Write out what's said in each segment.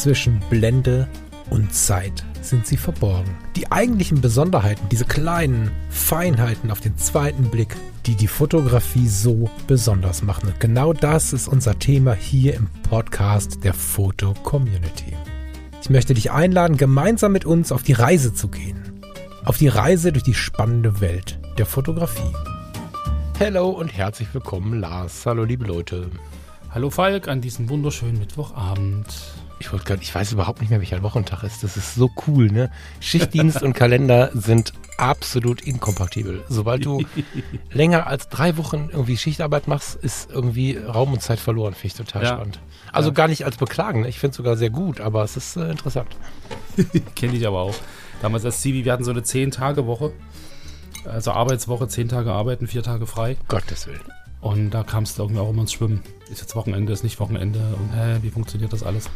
zwischen Blende und Zeit sind sie verborgen. Die eigentlichen Besonderheiten, diese kleinen Feinheiten auf den zweiten Blick, die die Fotografie so besonders machen. Und genau das ist unser Thema hier im Podcast der Foto Community. Ich möchte dich einladen, gemeinsam mit uns auf die Reise zu gehen. Auf die Reise durch die spannende Welt der Fotografie. Hallo und herzlich willkommen, Lars. Hallo, liebe Leute. Hallo Falk an diesem wunderschönen Mittwochabend. Ich wollte gerade, ich weiß überhaupt nicht mehr, welcher Wochentag ist. Das ist so cool, ne? Schichtdienst und Kalender sind absolut inkompatibel. Sobald du länger als drei Wochen irgendwie Schichtarbeit machst, ist irgendwie Raum und Zeit verloren. Finde ich total ja. spannend. Also ja. gar nicht als Beklagen. Ne? Ich finde es sogar sehr gut, aber es ist äh, interessant. Kenne ich aber auch. Damals als Zivi, wir hatten so eine Zehn-Tage-Woche. Also Arbeitswoche, zehn Tage arbeiten, vier Tage frei. Gottes Willen. Und da kam es irgendwie auch immer ins Schwimmen. Ist jetzt Wochenende, ist nicht Wochenende. Und hä, wie funktioniert das alles?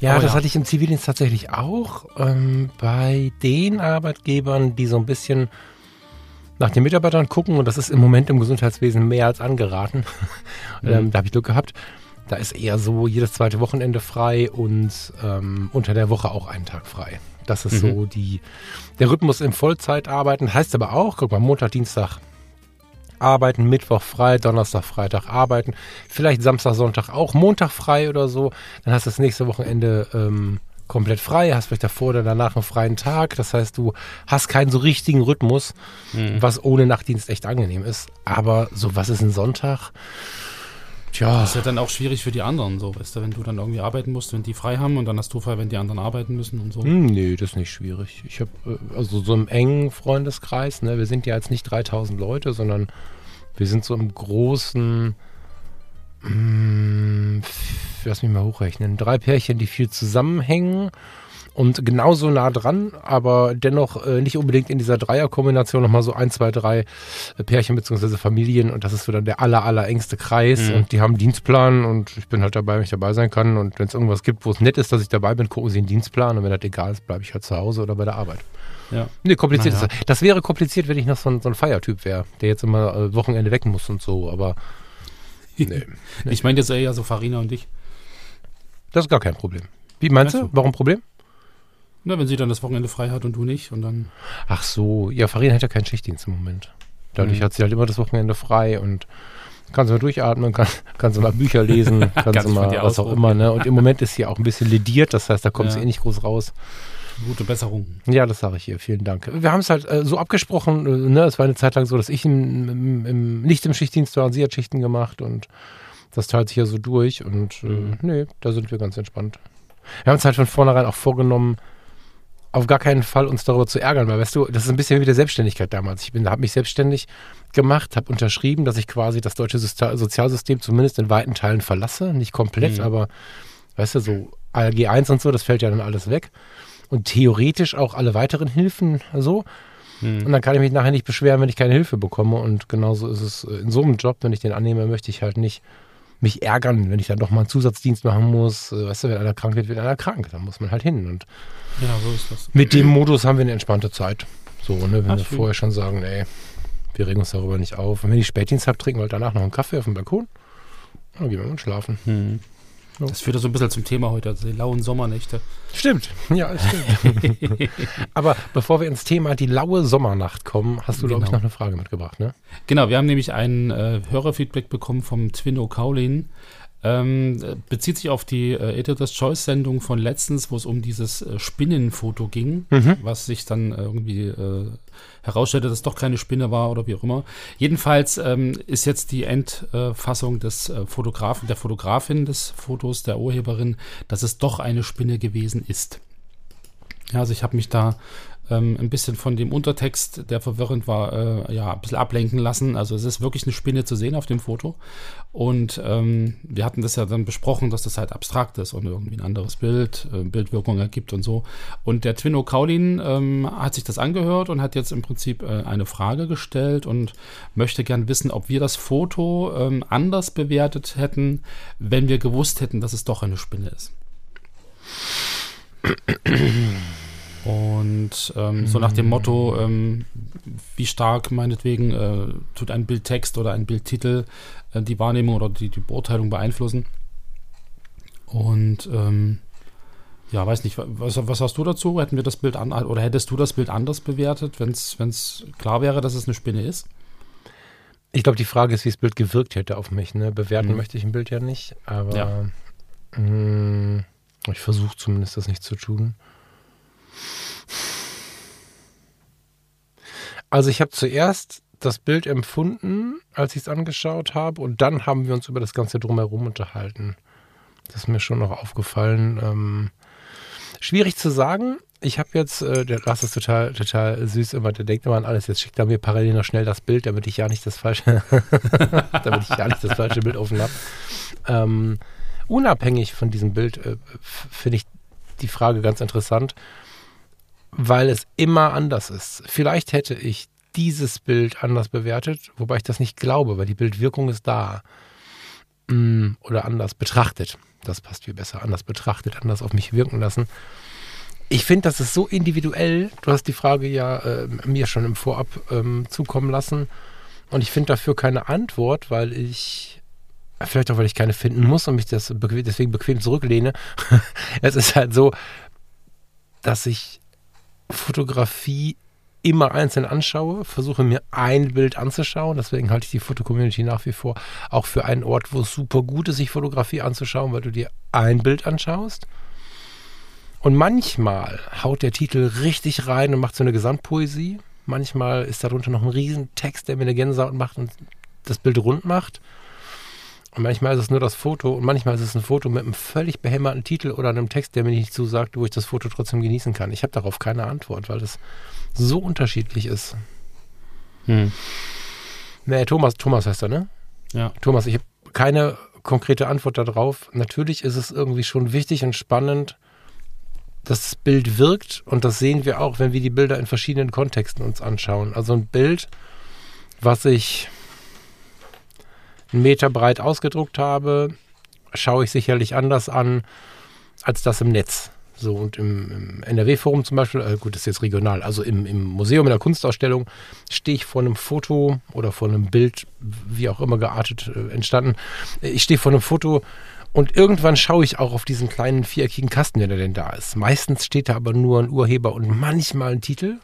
Ja, Aber das ja. hatte ich im Zivildienst tatsächlich auch. Ähm, bei den Arbeitgebern, die so ein bisschen nach den Mitarbeitern gucken, und das ist im Moment im Gesundheitswesen mehr als angeraten. Mhm. ähm, da habe ich Glück gehabt. Da ist eher so jedes zweite Wochenende frei und ähm, unter der Woche auch einen Tag frei. Das ist mhm. so die, der Rhythmus im Vollzeitarbeiten. Heißt aber auch, guck mal, Montag, Dienstag arbeiten, Mittwoch frei, Donnerstag, Freitag arbeiten, vielleicht Samstag, Sonntag auch, Montag frei oder so. Dann hast du das nächste Wochenende ähm, komplett frei, hast vielleicht davor oder danach einen freien Tag. Das heißt, du hast keinen so richtigen Rhythmus, mhm. was ohne Nachtdienst echt angenehm ist. Aber so, was ist ein Sonntag? Tja. Das ist ja dann auch schwierig für die anderen, so, weißt du, wenn du dann irgendwie arbeiten musst, wenn die frei haben und dann hast du frei, wenn die anderen arbeiten müssen und so. Hm, nee, das ist nicht schwierig. Ich habe äh, also so im engen Freundeskreis, ne, wir sind ja jetzt nicht 3000 Leute, sondern wir sind so im großen, mh, hm, lass mich mal hochrechnen, drei Pärchen, die viel zusammenhängen und genauso nah dran, aber dennoch äh, nicht unbedingt in dieser Dreierkombination nochmal so ein, zwei, drei äh, Pärchen beziehungsweise Familien und das ist so dann der aller, aller engste Kreis mhm. und die haben einen Dienstplan und ich bin halt dabei, wenn ich dabei sein kann und wenn es irgendwas gibt, wo es nett ist, dass ich dabei bin, gucken sie einen Dienstplan und wenn das egal ist, bleibe ich halt zu Hause oder bei der Arbeit. Ja. Nee, kompliziert naja. ist das. Das wäre kompliziert, wenn ich noch so ein, so ein Feiertyp wäre, der jetzt immer äh, Wochenende weg muss und so, aber nee. nee. Ich meine jetzt eher so Farina und dich. Das ist gar kein Problem. Wie meinst du? Warum Problem? Na, wenn sie dann das Wochenende frei hat und du nicht und dann. Ach so, ja, Farina hat ja keinen Schichtdienst im Moment. Dadurch mhm. hat sie halt immer das Wochenende frei und kann sie mal durchatmen, kann, kann sie mal Bücher lesen, kann sie mal was auch immer. Ne? Und im Moment ist sie auch ein bisschen lediert, das heißt, da kommt ja. sie eh nicht groß raus. Gute Besserung. Ja, das sage ich ihr. Vielen Dank. Wir haben es halt äh, so abgesprochen. Äh, ne? Es war eine Zeit lang so, dass ich im, im, im, nicht im Schichtdienst war und sie hat Schichten gemacht und das teilt sich ja so durch. Und äh, mhm. nee, da sind wir ganz entspannt. Wir haben uns halt von vornherein auch vorgenommen, auf gar keinen Fall uns darüber zu ärgern, weil weißt du, das ist ein bisschen wie der Selbstständigkeit damals. Ich bin, habe mich selbstständig gemacht, habe unterschrieben, dass ich quasi das deutsche Sozialsystem zumindest in weiten Teilen verlasse, nicht komplett, mhm. aber weißt du, so ALG 1 und so, das fällt ja dann alles weg und theoretisch auch alle weiteren Hilfen so. Mhm. Und dann kann ich mich nachher nicht beschweren, wenn ich keine Hilfe bekomme. Und genauso ist es in so einem Job, wenn ich den annehme, möchte ich halt nicht mich ärgern, wenn ich dann doch mal einen Zusatzdienst machen muss. Äh, weißt du, wenn einer krank wird, wird einer krank. Dann muss man halt hin. Und ja, so ist das. Mit dem Modus haben wir eine entspannte Zeit. So, ne, wenn Ach, wir schön. vorher schon sagen, ey, wir regen uns darüber nicht auf. Und wenn ich Spätdienst habe, trinken wir halt danach noch einen Kaffee auf dem Balkon. Dann gehen wir mal schlafen. Mhm. Das führt so ein bisschen zum Thema heute, also die lauen Sommernächte. Stimmt, ja, stimmt. Aber bevor wir ins Thema die laue Sommernacht kommen, hast du, genau. glaube ich, noch eine Frage mitgebracht, ne? Genau, wir haben nämlich ein äh, Hörerfeedback bekommen vom Twinno Kaulin. Ähm, bezieht sich auf die äh, Editor's Choice Sendung von letztens, wo es um dieses äh, Spinnenfoto ging, mhm. was sich dann irgendwie äh, herausstellte, dass es doch keine Spinne war oder wie auch immer. Jedenfalls ähm, ist jetzt die Endfassung des äh, Fotografen, der Fotografin des Fotos, der Urheberin, dass es doch eine Spinne gewesen ist. Ja, also ich habe mich da ähm, ein bisschen von dem Untertext, der verwirrend war, äh, ja, ein bisschen ablenken lassen. Also es ist wirklich eine Spinne zu sehen auf dem Foto. Und ähm, wir hatten das ja dann besprochen, dass das halt abstrakt ist und irgendwie ein anderes Bild, äh, Bildwirkung ergibt und so. Und der Twinno Kaulin ähm, hat sich das angehört und hat jetzt im Prinzip äh, eine Frage gestellt und möchte gern wissen, ob wir das Foto ähm, anders bewertet hätten, wenn wir gewusst hätten, dass es doch eine Spinne ist. Und ähm, so nach dem Motto, ähm, wie stark meinetwegen äh, tut ein Bildtext oder ein Bildtitel äh, die Wahrnehmung oder die, die Beurteilung beeinflussen. Und ähm, Ja, weiß nicht, was, was hast du dazu? Hätten wir das Bild an oder hättest du das Bild anders bewertet, wenn es klar wäre, dass es eine Spinne ist? Ich glaube, die Frage ist, wie das Bild gewirkt hätte auf mich. Ne? Bewerten mhm. möchte ich ein Bild ja nicht, aber ja. mh, mm, ich versuche zumindest das nicht zu tun. Also ich habe zuerst das Bild empfunden, als ich es angeschaut habe, und dann haben wir uns über das Ganze drumherum unterhalten. Das ist mir schon noch aufgefallen. Ähm, schwierig zu sagen. Ich habe jetzt, äh, der Lars ist total, total süß immer, der denkt immer an alles. Jetzt schickt er mir parallel noch schnell das Bild, damit ich ja nicht das falsche, damit ich ja nicht das falsche Bild offen habe. Ähm, unabhängig von diesem Bild äh, finde ich die Frage ganz interessant, weil es immer anders ist. Vielleicht hätte ich dieses Bild anders bewertet, wobei ich das nicht glaube, weil die Bildwirkung ist da. Mm, oder anders betrachtet. Das passt viel besser. Anders betrachtet, anders auf mich wirken lassen. Ich finde, das ist so individuell. Du hast die Frage ja äh, mir schon im Vorab ähm, zukommen lassen. Und ich finde dafür keine Antwort, weil ich, vielleicht auch, weil ich keine finden muss und mich das bequem, deswegen bequem zurücklehne. es ist halt so, dass ich Fotografie immer einzeln anschaue, versuche mir ein Bild anzuschauen. Deswegen halte ich die Fotocommunity nach wie vor auch für einen Ort, wo es super gut ist, sich Fotografie anzuschauen, weil du dir ein Bild anschaust. Und manchmal haut der Titel richtig rein und macht so eine Gesamtpoesie. Manchmal ist darunter noch ein Riesentext, der mir eine Gänsehaut macht und das Bild rund macht. Und manchmal ist es nur das Foto und manchmal ist es ein Foto mit einem völlig behämmerten Titel oder einem Text, der mir nicht zusagt, wo ich das Foto trotzdem genießen kann. Ich habe darauf keine Antwort, weil das so unterschiedlich ist. Hm. Nee, Thomas, Thomas heißt er, ne? Ja. Thomas, ich habe keine konkrete Antwort darauf. Natürlich ist es irgendwie schon wichtig und spannend, dass das Bild wirkt und das sehen wir auch, wenn wir die Bilder in verschiedenen Kontexten uns anschauen. Also ein Bild, was ich einen Meter breit ausgedruckt habe, schaue ich sicherlich anders an als das im Netz. So, und im, im NRW-Forum zum Beispiel, äh, gut, das ist jetzt regional, also im, im Museum, in der Kunstausstellung, stehe ich vor einem Foto oder vor einem Bild, wie auch immer geartet äh, entstanden. Ich stehe vor einem Foto und irgendwann schaue ich auch auf diesen kleinen viereckigen Kasten, wenn er denn da ist. Meistens steht da aber nur ein Urheber und manchmal ein Titel.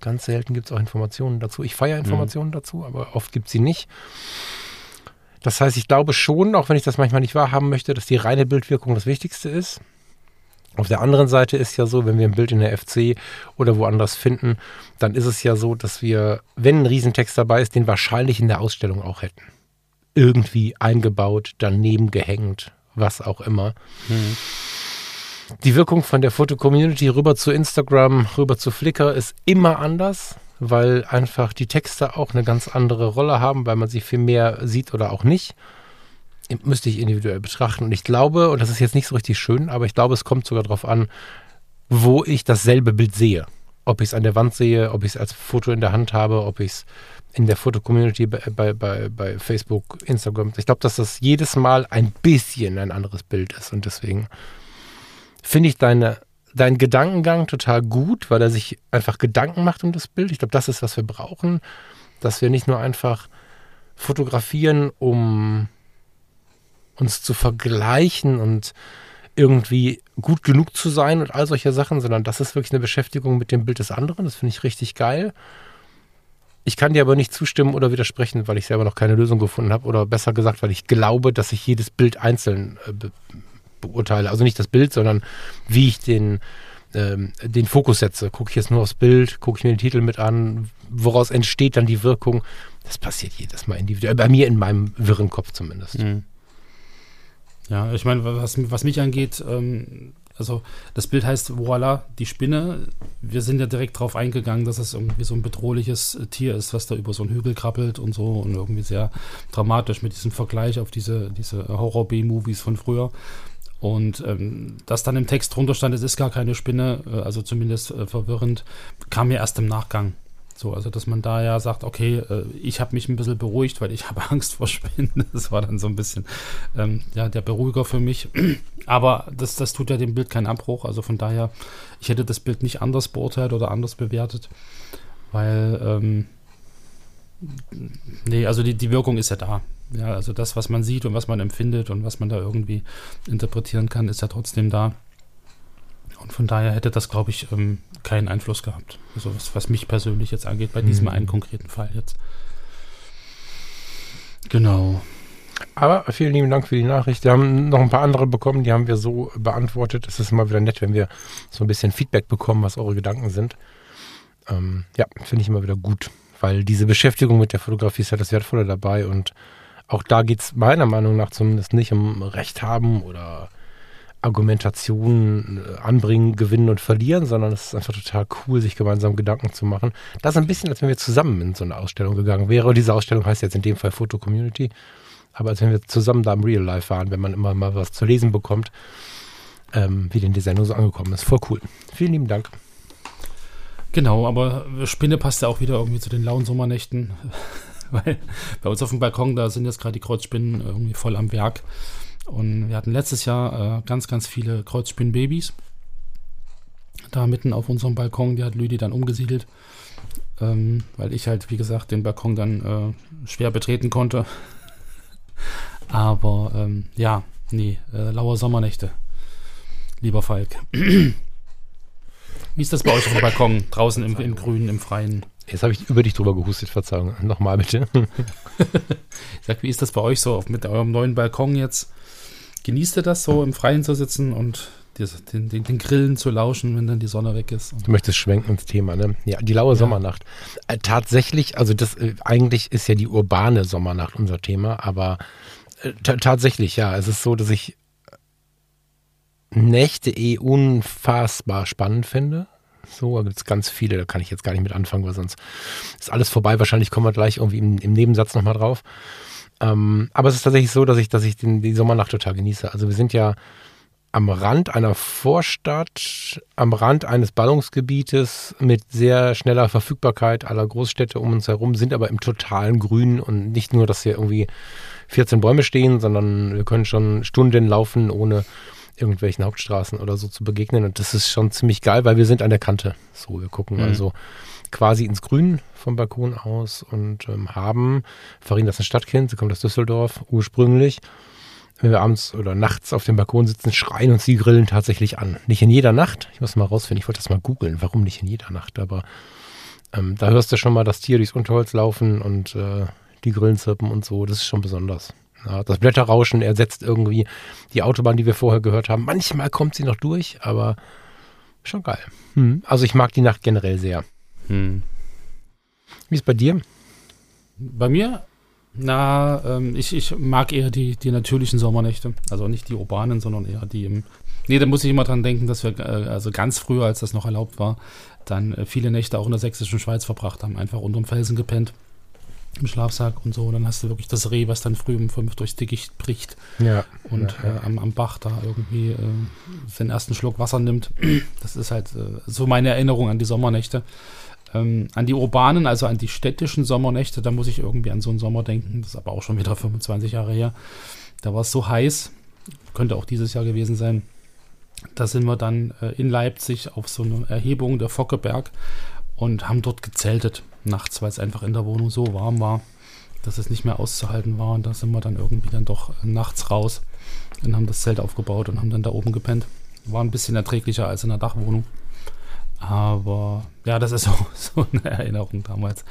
Ganz selten gibt es auch Informationen dazu. Ich feiere Informationen mhm. dazu, aber oft gibt es sie nicht. Das heißt, ich glaube schon, auch wenn ich das manchmal nicht wahrhaben möchte, dass die reine Bildwirkung das Wichtigste ist. Auf der anderen Seite ist ja so, wenn wir ein Bild in der FC oder woanders finden, dann ist es ja so, dass wir, wenn ein Riesentext dabei ist, den wahrscheinlich in der Ausstellung auch hätten. Irgendwie eingebaut, daneben gehängt, was auch immer. Mhm. Die Wirkung von der Foto-Community rüber zu Instagram, rüber zu Flickr ist immer anders weil einfach die Texte auch eine ganz andere Rolle haben, weil man sie viel mehr sieht oder auch nicht. Müsste ich individuell betrachten. Und ich glaube, und das ist jetzt nicht so richtig schön, aber ich glaube, es kommt sogar darauf an, wo ich dasselbe Bild sehe. Ob ich es an der Wand sehe, ob ich es als Foto in der Hand habe, ob ich es in der Foto-Community bei, bei, bei, bei Facebook, Instagram. Ich glaube, dass das jedes Mal ein bisschen ein anderes Bild ist. Und deswegen finde ich deine dein Gedankengang total gut, weil er sich einfach Gedanken macht um das Bild. Ich glaube, das ist, was wir brauchen, dass wir nicht nur einfach fotografieren, um uns zu vergleichen und irgendwie gut genug zu sein und all solche Sachen, sondern das ist wirklich eine Beschäftigung mit dem Bild des anderen. Das finde ich richtig geil. Ich kann dir aber nicht zustimmen oder widersprechen, weil ich selber noch keine Lösung gefunden habe oder besser gesagt, weil ich glaube, dass ich jedes Bild einzeln äh, beurteile. Also nicht das Bild, sondern wie ich den, ähm, den Fokus setze. Gucke ich jetzt nur aufs Bild, gucke ich mir den Titel mit an, woraus entsteht dann die Wirkung. Das passiert jedes Mal individuell. Bei mir in meinem wirren Kopf zumindest. Mhm. Ja, ich meine, was, was mich angeht, ähm, also das Bild heißt Voila, die Spinne. Wir sind ja direkt darauf eingegangen, dass es irgendwie so ein bedrohliches Tier ist, was da über so einen Hügel krabbelt und so und irgendwie sehr dramatisch mit diesem Vergleich auf diese, diese Horror-B-Movies von früher. Und ähm, dass dann im Text drunter stand, es ist gar keine Spinne, äh, also zumindest äh, verwirrend, kam mir erst im Nachgang. So, also dass man da ja sagt, okay, äh, ich habe mich ein bisschen beruhigt, weil ich habe Angst vor Spinnen. Das war dann so ein bisschen ähm, ja, der Beruhiger für mich. Aber das, das tut ja dem Bild keinen Abbruch. Also von daher, ich hätte das Bild nicht anders beurteilt oder anders bewertet, weil ähm, nee, also die, die Wirkung ist ja da. Ja, also das, was man sieht und was man empfindet und was man da irgendwie interpretieren kann, ist ja trotzdem da. Und von daher hätte das, glaube ich, ähm, keinen Einfluss gehabt. Also was, was mich persönlich jetzt angeht, bei diesem mhm. einen konkreten Fall jetzt. Genau. Aber vielen lieben Dank für die Nachricht. Wir haben noch ein paar andere bekommen, die haben wir so beantwortet. Es ist immer wieder nett, wenn wir so ein bisschen Feedback bekommen, was eure Gedanken sind. Ähm, ja, finde ich immer wieder gut, weil diese Beschäftigung mit der Fotografie ist ja das Wertvolle dabei und auch da geht es meiner Meinung nach zumindest nicht um Recht haben oder Argumentation äh, anbringen, gewinnen und verlieren, sondern es ist einfach total cool, sich gemeinsam Gedanken zu machen. Das ist ein bisschen, als wenn wir zusammen in so eine Ausstellung gegangen wären. Diese Ausstellung heißt jetzt in dem Fall Foto Community. Aber als wenn wir zusammen da im Real Life waren, wenn man immer mal was zu lesen bekommt, ähm, wie denn die Sendung so angekommen ist. Voll cool. Vielen lieben Dank. Genau, aber Spinne passt ja auch wieder irgendwie zu den lauen Sommernächten. Weil bei uns auf dem Balkon, da sind jetzt gerade die Kreuzspinnen irgendwie voll am Werk. Und wir hatten letztes Jahr äh, ganz, ganz viele Kreuzspinnbabys. Da mitten auf unserem Balkon, die hat Lüdi dann umgesiedelt, ähm, weil ich halt, wie gesagt, den Balkon dann äh, schwer betreten konnte. Aber ähm, ja, nee, äh, laue Sommernächte, lieber Falk. Wie ist das bei euch auf dem Balkon, draußen im, im Grünen, im Freien? Jetzt habe ich über dich drüber gehustet, Verzeihung. Nochmal bitte. sag, wie ist das bei euch so mit eurem neuen Balkon jetzt? Genießt ihr das so im Freien zu sitzen und den, den, den, Grillen zu lauschen, wenn dann die Sonne weg ist. Du möchtest schwenken ins Thema, ne? Ja, die laue ja. Sommernacht. Äh, tatsächlich, also das äh, eigentlich ist ja die urbane Sommernacht unser Thema, aber äh, tatsächlich, ja, es ist so, dass ich Nächte eh unfassbar spannend finde. So, da gibt es ganz viele, da kann ich jetzt gar nicht mit anfangen, weil sonst ist alles vorbei. Wahrscheinlich kommen wir gleich irgendwie im, im Nebensatz nochmal drauf. Ähm, aber es ist tatsächlich so, dass ich, dass ich den, die Sommernacht total genieße. Also wir sind ja am Rand einer Vorstadt, am Rand eines Ballungsgebietes mit sehr schneller Verfügbarkeit aller Großstädte um uns herum, sind aber im totalen Grün und nicht nur, dass hier irgendwie 14 Bäume stehen, sondern wir können schon Stunden laufen, ohne irgendwelchen Hauptstraßen oder so zu begegnen. Und das ist schon ziemlich geil, weil wir sind an der Kante. So, wir gucken mhm. also quasi ins Grün vom Balkon aus und ähm, haben, Farin das ist ein Stadtkind, sie kommt aus Düsseldorf ursprünglich, wenn wir abends oder nachts auf dem Balkon sitzen, schreien uns die Grillen tatsächlich an. Nicht in jeder Nacht, ich muss mal rausfinden, ich wollte das mal googeln, warum nicht in jeder Nacht, aber ähm, da hörst du schon mal das Tier durchs Unterholz laufen und äh, die Grillen zirpen und so, das ist schon besonders. Ja, das Blätterrauschen ersetzt irgendwie die Autobahn, die wir vorher gehört haben. Manchmal kommt sie noch durch, aber schon geil. Hm. Also ich mag die Nacht generell sehr. Hm. Wie ist bei dir? Bei mir? Na, ähm, ich, ich mag eher die, die natürlichen Sommernächte. Also nicht die urbanen, sondern eher die im. Nee, da muss ich immer dran denken, dass wir, äh, also ganz früher, als das noch erlaubt war, dann äh, viele Nächte auch in der sächsischen Schweiz verbracht haben. Einfach unterm Felsen gepennt im Schlafsack und so. Dann hast du wirklich das Reh, was dann früh um fünf durchs Dickicht bricht. Ja. Und ja, ja. Äh, am, am, Bach da irgendwie äh, den ersten Schluck Wasser nimmt. Das ist halt äh, so meine Erinnerung an die Sommernächte. Ähm, an die urbanen, also an die städtischen Sommernächte, da muss ich irgendwie an so einen Sommer denken. Das ist aber auch schon wieder 25 Jahre her. Da war es so heiß, könnte auch dieses Jahr gewesen sein. Da sind wir dann äh, in Leipzig auf so eine Erhebung der Fockeberg und haben dort gezeltet nachts, weil es einfach in der Wohnung so warm war, dass es nicht mehr auszuhalten war. Und da sind wir dann irgendwie dann doch nachts raus und haben das Zelt aufgebaut und haben dann da oben gepennt. War ein bisschen erträglicher als in der Dachwohnung. Aber ja, das ist so, so eine Erinnerung damals.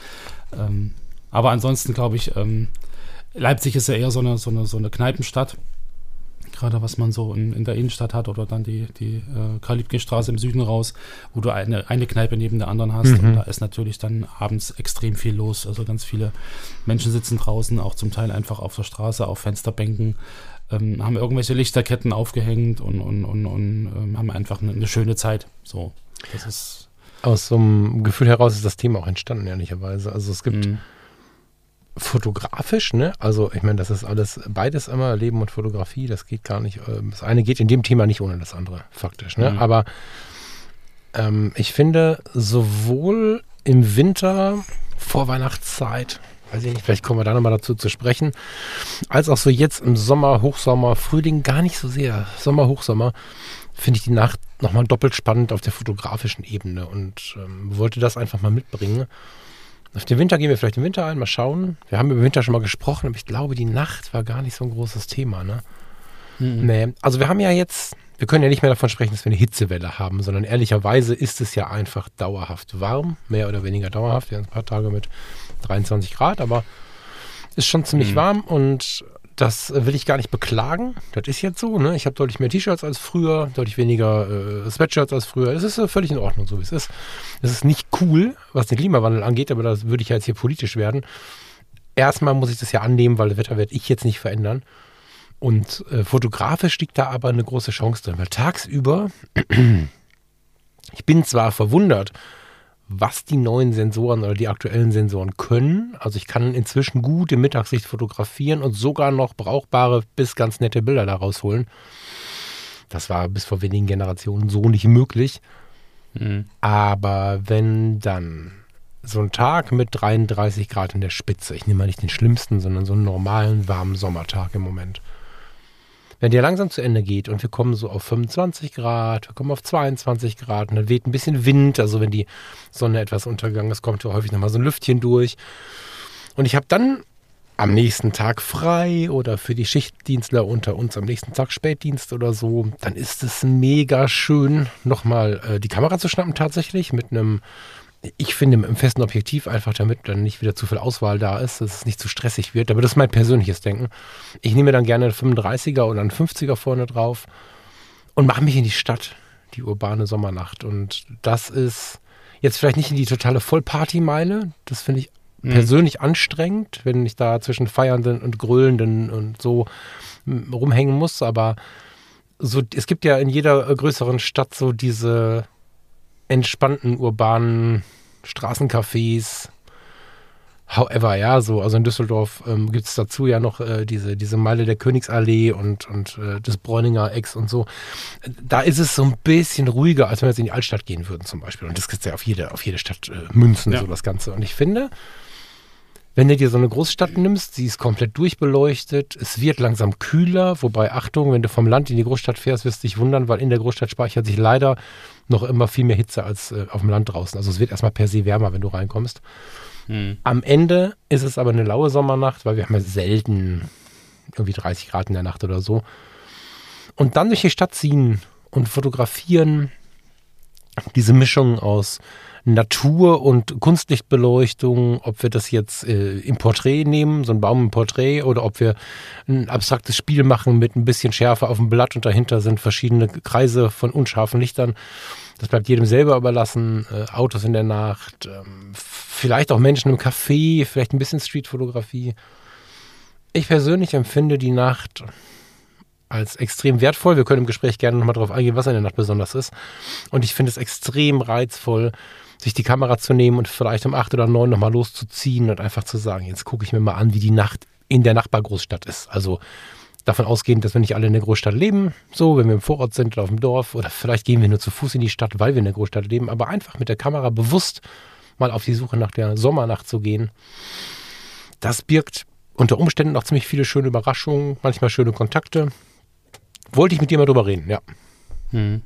Ähm, aber ansonsten glaube ich, ähm, Leipzig ist ja eher so eine, so eine, so eine Kneipenstadt. Gerade was man so in, in der Innenstadt hat oder dann die, die äh, Karl-Liebknecht-Straße im Süden raus, wo du eine, eine Kneipe neben der anderen hast. Mhm. Und da ist natürlich dann abends extrem viel los. Also ganz viele Menschen sitzen draußen, auch zum Teil einfach auf der Straße, auf Fensterbänken, ähm, haben irgendwelche Lichterketten aufgehängt und, und, und, und ähm, haben einfach eine, eine schöne Zeit. So. Das ist. Aus so einem Gefühl heraus ist das Thema auch entstanden, ehrlicherweise. Also es gibt mhm. Fotografisch, ne? Also ich meine, das ist alles beides immer, Leben und Fotografie, das geht gar nicht. Ähm, das eine geht in dem Thema nicht ohne das andere, faktisch, ne? Mhm. Aber ähm, ich finde, sowohl im Winter, vor Weihnachtszeit, weiß ich nicht, vielleicht kommen wir da nochmal dazu zu sprechen, als auch so jetzt im Sommer, Hochsommer, Frühling gar nicht so sehr, Sommer, Hochsommer, finde ich die Nacht nochmal doppelt spannend auf der fotografischen Ebene und ähm, wollte das einfach mal mitbringen. Auf den Winter gehen wir vielleicht im Winter ein, mal schauen. Wir haben über Winter schon mal gesprochen, aber ich glaube, die Nacht war gar nicht so ein großes Thema, ne? Mhm. Nee, also wir haben ja jetzt, wir können ja nicht mehr davon sprechen, dass wir eine Hitzewelle haben, sondern ehrlicherweise ist es ja einfach dauerhaft warm, mehr oder weniger dauerhaft. Wir haben ein paar Tage mit 23 Grad, aber ist schon ziemlich mhm. warm und das will ich gar nicht beklagen. Das ist jetzt so. Ne? Ich habe deutlich mehr T-Shirts als früher, deutlich weniger äh, Sweatshirts als früher. Es ist äh, völlig in Ordnung, so wie es ist. Es ist nicht cool, was den Klimawandel angeht, aber das würde ich ja jetzt hier politisch werden. Erstmal muss ich das ja annehmen, weil das Wetter werde ich jetzt nicht verändern. Und äh, fotografisch liegt da aber eine große Chance drin, weil tagsüber, ich bin zwar verwundert, was die neuen Sensoren oder die aktuellen Sensoren können. Also ich kann inzwischen gut im Mittagssicht fotografieren und sogar noch brauchbare bis ganz nette Bilder daraus holen. Das war bis vor wenigen Generationen so nicht möglich. Mhm. Aber wenn dann so ein Tag mit 33 Grad in der Spitze, ich nehme mal nicht den schlimmsten, sondern so einen normalen warmen Sommertag im Moment, wenn der langsam zu Ende geht und wir kommen so auf 25 Grad, wir kommen auf 22 Grad und dann weht ein bisschen Wind, also wenn die Sonne etwas untergegangen ist, kommt häufig nochmal so ein Lüftchen durch. Und ich habe dann am nächsten Tag frei oder für die Schichtdienstler unter uns am nächsten Tag Spätdienst oder so, dann ist es mega schön, nochmal äh, die Kamera zu schnappen tatsächlich mit einem ich finde im festen Objektiv einfach, damit dann nicht wieder zu viel Auswahl da ist, dass es nicht zu stressig wird. Aber das ist mein persönliches Denken. Ich nehme dann gerne einen 35er oder einen 50er vorne drauf und mache mich in die Stadt, die urbane Sommernacht. Und das ist jetzt vielleicht nicht in die totale Vollpartymeile. Das finde ich mhm. persönlich anstrengend, wenn ich da zwischen Feiernden und Grölenden und so rumhängen muss. Aber so, es gibt ja in jeder größeren Stadt so diese entspannten urbanen Straßencafés. However, ja, so, also in Düsseldorf ähm, gibt es dazu ja noch äh, diese, diese Meile der Königsallee und, und äh, des Bräuninger Ecks und so. Da ist es so ein bisschen ruhiger, als wenn wir jetzt in die Altstadt gehen würden zum Beispiel. Und das gibt es ja auf jede, auf jede Stadt äh, Münzen, ja. so das Ganze. Und ich finde, wenn du dir so eine Großstadt nimmst, sie ist komplett durchbeleuchtet, es wird langsam kühler, wobei Achtung, wenn du vom Land in die Großstadt fährst, wirst du dich wundern, weil in der Großstadt speichert sich leider noch immer viel mehr Hitze als äh, auf dem Land draußen. Also es wird erstmal per se wärmer, wenn du reinkommst. Hm. Am Ende ist es aber eine laue Sommernacht, weil wir haben ja selten irgendwie 30 Grad in der Nacht oder so. Und dann durch die Stadt ziehen und fotografieren, diese Mischung aus Natur- und Kunstlichtbeleuchtung, ob wir das jetzt äh, im Porträt nehmen, so ein Baum im Porträt, oder ob wir ein abstraktes Spiel machen mit ein bisschen Schärfe auf dem Blatt und dahinter sind verschiedene Kreise von unscharfen Lichtern. Das bleibt jedem selber überlassen. Äh, Autos in der Nacht, ähm, vielleicht auch Menschen im Café, vielleicht ein bisschen Streetfotografie. Ich persönlich empfinde die Nacht als extrem wertvoll. Wir können im Gespräch gerne nochmal darauf eingehen, was in der Nacht besonders ist. Und ich finde es extrem reizvoll, sich die Kamera zu nehmen und vielleicht um acht oder neun nochmal loszuziehen und einfach zu sagen, jetzt gucke ich mir mal an, wie die Nacht in der Nachbargroßstadt ist. Also davon ausgehend, dass wir nicht alle in der Großstadt leben, so, wenn wir im Vorort sind oder auf dem Dorf oder vielleicht gehen wir nur zu Fuß in die Stadt, weil wir in der Großstadt leben, aber einfach mit der Kamera bewusst mal auf die Suche nach der Sommernacht zu gehen. Das birgt unter Umständen auch ziemlich viele schöne Überraschungen, manchmal schöne Kontakte. Wollte ich mit dir mal drüber reden, ja. Hm.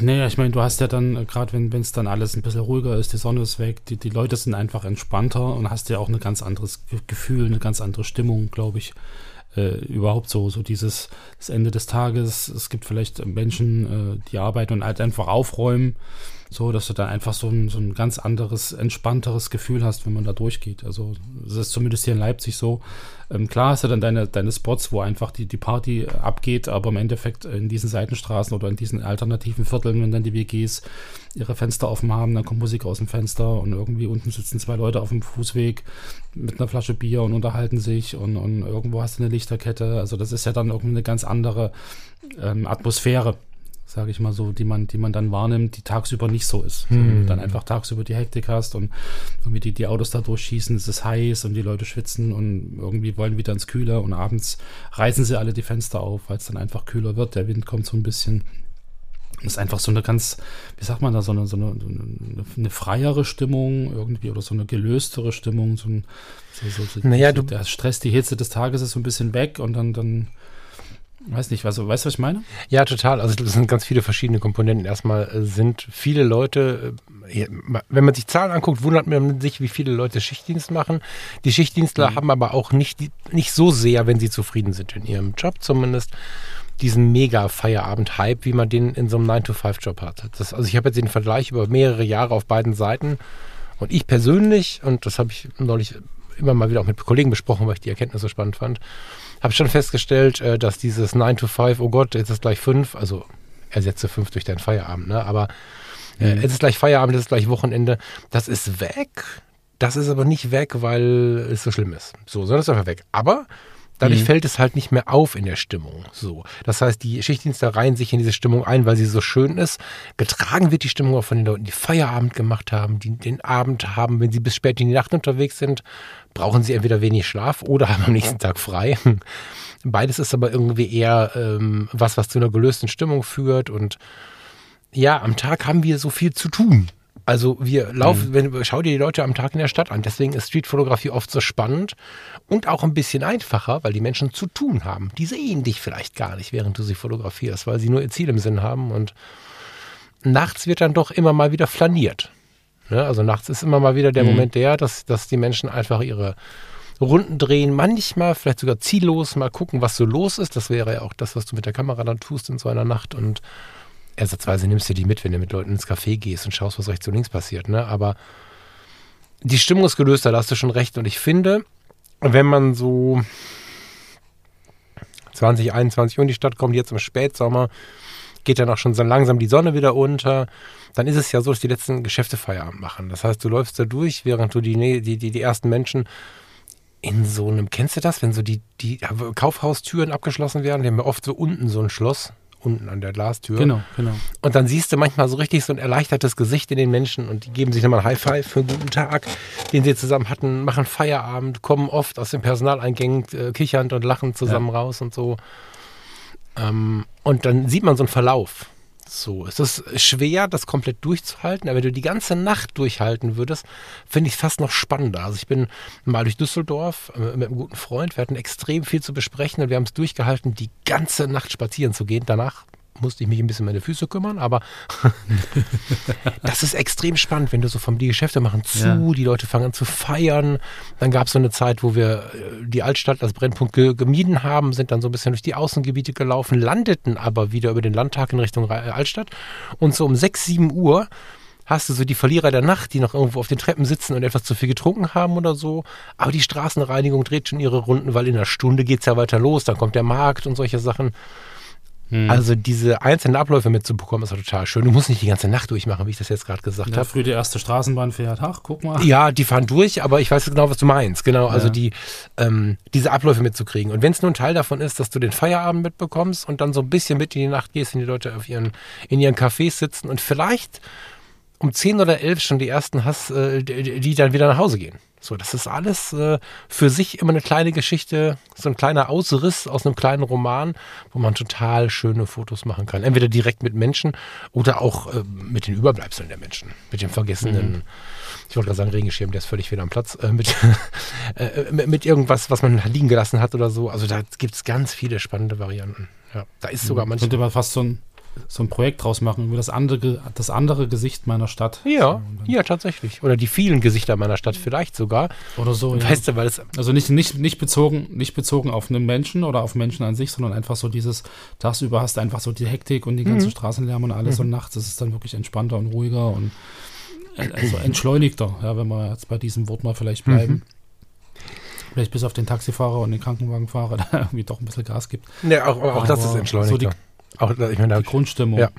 Naja, ich meine, du hast ja dann, äh, gerade wenn es dann alles ein bisschen ruhiger ist, die Sonne ist weg, die, die Leute sind einfach entspannter und hast ja auch ein ganz anderes Gefühl, eine ganz andere Stimmung, glaube ich. Äh, überhaupt so, so dieses das Ende des Tages. Es gibt vielleicht Menschen, äh, die arbeiten und halt einfach aufräumen so, dass du dann einfach so ein, so ein ganz anderes, entspannteres Gefühl hast, wenn man da durchgeht. Also das ist zumindest hier in Leipzig so. Ähm, klar hast du dann deine, deine Spots, wo einfach die, die Party abgeht, aber im Endeffekt in diesen Seitenstraßen oder in diesen alternativen Vierteln, wenn dann die WGs ihre Fenster offen haben, dann kommt Musik aus dem Fenster und irgendwie unten sitzen zwei Leute auf dem Fußweg mit einer Flasche Bier und unterhalten sich und, und irgendwo hast du eine Lichterkette. Also das ist ja dann irgendwie eine ganz andere ähm, Atmosphäre sage ich mal so, die man, die man dann wahrnimmt, die tagsüber nicht so ist. Hm. Wenn du dann einfach tagsüber die Hektik hast und irgendwie die, die Autos da durchschießen, es ist heiß und die Leute schwitzen und irgendwie wollen wieder ins Kühler und abends reißen sie alle die Fenster auf, weil es dann einfach kühler wird. Der Wind kommt so ein bisschen. Das ist einfach so eine ganz, wie sagt man da, so eine, so eine, eine freiere Stimmung irgendwie oder so eine gelöstere Stimmung. So ein, so, so, naja, du, der Stress, die Hitze des Tages ist so ein bisschen weg und dann, dann Weiß nicht, also, weißt du, was ich meine? Ja, total. Also das sind ganz viele verschiedene Komponenten. Erstmal äh, sind viele Leute, äh, wenn man sich Zahlen anguckt, wundert man sich, wie viele Leute Schichtdienst machen. Die Schichtdienstler mhm. haben aber auch nicht, nicht so sehr, wenn sie zufrieden sind in ihrem Job zumindest, diesen mega Feierabend-Hype, wie man den in so einem 9-to-5-Job hat. Das, also ich habe jetzt den Vergleich über mehrere Jahre auf beiden Seiten. Und ich persönlich, und das habe ich neulich immer mal wieder auch mit Kollegen besprochen, weil ich die Erkenntnis so spannend fand, habe schon festgestellt, äh, dass dieses 9 to 5, oh Gott, jetzt ist gleich 5, also ersetze 5 durch deinen Feierabend, ne? aber äh, mhm. jetzt ist gleich Feierabend, jetzt ist gleich Wochenende, das ist weg. Das ist aber nicht weg, weil es so schlimm ist. So, sondern es ist einfach weg. Aber Dadurch mhm. fällt es halt nicht mehr auf in der Stimmung. So. Das heißt, die Schichtdienste reihen sich in diese Stimmung ein, weil sie so schön ist. Getragen wird die Stimmung auch von den Leuten, die Feierabend gemacht haben, die den Abend haben, wenn sie bis spät in die Nacht unterwegs sind, brauchen sie entweder wenig Schlaf oder haben am nächsten Tag frei. Beides ist aber irgendwie eher ähm, was, was zu einer gelösten Stimmung führt. Und ja, am Tag haben wir so viel zu tun. Also wir laufen, mhm. wenn, schau dir die Leute am Tag in der Stadt an. Deswegen ist Streetfotografie oft so spannend und auch ein bisschen einfacher, weil die Menschen zu tun haben. Die sehen dich vielleicht gar nicht, während du sie fotografierst, weil sie nur ihr Ziel im Sinn haben. Und nachts wird dann doch immer mal wieder flaniert. Ne? Also nachts ist immer mal wieder der mhm. Moment der, dass, dass die Menschen einfach ihre Runden drehen, manchmal vielleicht sogar ziellos mal gucken, was so los ist. Das wäre ja auch das, was du mit der Kamera dann tust in so einer Nacht. Und ersatzweise nimmst du die mit, wenn du mit Leuten ins Café gehst und schaust, was rechts und links passiert. Ne? Aber die Stimmung ist gelöst, da hast du schon recht. Und ich finde, wenn man so 20, 21 Uhr in die Stadt kommt, jetzt im Spätsommer, geht dann auch schon so langsam die Sonne wieder unter, dann ist es ja so, dass die letzten Geschäfte Feierabend machen. Das heißt, du läufst da durch, während du die, die, die, die ersten Menschen in so einem, kennst du das, wenn so die, die Kaufhaustüren abgeschlossen werden, die haben ja oft so unten so ein Schloss, unten an der Glastür. Genau, genau. Und dann siehst du manchmal so richtig so ein erleichtertes Gesicht in den Menschen und die geben sich nochmal ein High Five für einen guten Tag, den sie zusammen hatten, machen Feierabend, kommen oft aus den Personaleingängen äh, kichernd und lachend zusammen ja. raus und so. Ähm, und dann sieht man so einen Verlauf. So, es ist schwer, das komplett durchzuhalten, aber wenn du die ganze Nacht durchhalten würdest, finde ich es fast noch spannender. Also ich bin mal durch Düsseldorf äh, mit einem guten Freund, wir hatten extrem viel zu besprechen und wir haben es durchgehalten, die ganze Nacht spazieren zu gehen. Danach musste ich mich ein bisschen um meine Füße kümmern, aber das ist extrem spannend, wenn du so vom die Geschäfte machen zu, ja. die Leute fangen an zu feiern. Dann gab es so eine Zeit, wo wir äh, die Altstadt als Brennpunkt ge gemieden haben, sind dann so ein bisschen durch die Außengebiete gelaufen, landeten aber wieder über den Landtag in Richtung Altstadt und so um 6, 7 Uhr hast du so die Verlierer der Nacht, die noch irgendwo auf den Treppen sitzen und etwas zu viel getrunken haben oder so. Aber die Straßenreinigung dreht schon ihre Runden, weil in einer Stunde geht es ja weiter los, dann kommt der Markt und solche Sachen. Hm. Also diese einzelnen Abläufe mitzubekommen, ist ja total schön. Du musst nicht die ganze Nacht durchmachen, wie ich das jetzt gerade gesagt ja, habe. Früh die erste Straßenbahn fährt, ach, guck mal. Ja, die fahren durch, aber ich weiß genau, was du meinst. Genau, also ja. die, ähm, diese Abläufe mitzukriegen. Und wenn es nur ein Teil davon ist, dass du den Feierabend mitbekommst und dann so ein bisschen mit in die Nacht gehst, wenn die Leute auf ihren, in ihren Cafés sitzen und vielleicht um 10 oder 11 schon die ersten hast, äh, die dann wieder nach Hause gehen. So, das ist alles äh, für sich immer eine kleine Geschichte, so ein kleiner Ausriss aus einem kleinen Roman, wo man total schöne Fotos machen kann. Entweder direkt mit Menschen oder auch äh, mit den Überbleibseln der Menschen, mit dem vergessenen, mhm. ich wollte gerade sagen Regenschirm, der ist völlig wieder am Platz, äh, mit, äh, mit, mit, irgendwas, was man liegen gelassen hat oder so. Also da gibt es ganz viele spannende Varianten. Ja, da ist sogar manchmal. Könnte man fast so ein so ein Projekt draus machen über das andere, das andere Gesicht meiner Stadt. Ja, ja, tatsächlich. Oder die vielen Gesichter meiner Stadt vielleicht sogar. Oder so. Weißt ja. du, weil es. Also nicht, nicht, nicht, bezogen, nicht bezogen auf einen Menschen oder auf Menschen an sich, sondern einfach so dieses, tagsüber hast du einfach so die Hektik und die ganze mhm. Straßenlärm und alles mhm. und nachts ist es dann wirklich entspannter und ruhiger und also entschleunigter, ja, wenn wir jetzt bei diesem Wort mal vielleicht bleiben. Mhm. Vielleicht bis auf den Taxifahrer und den Krankenwagenfahrer, der irgendwie doch ein bisschen Gas gibt. Ja, auch, auch das ist entschleunigter. So die, auch, ich meine, die Grundstimmung. Ja.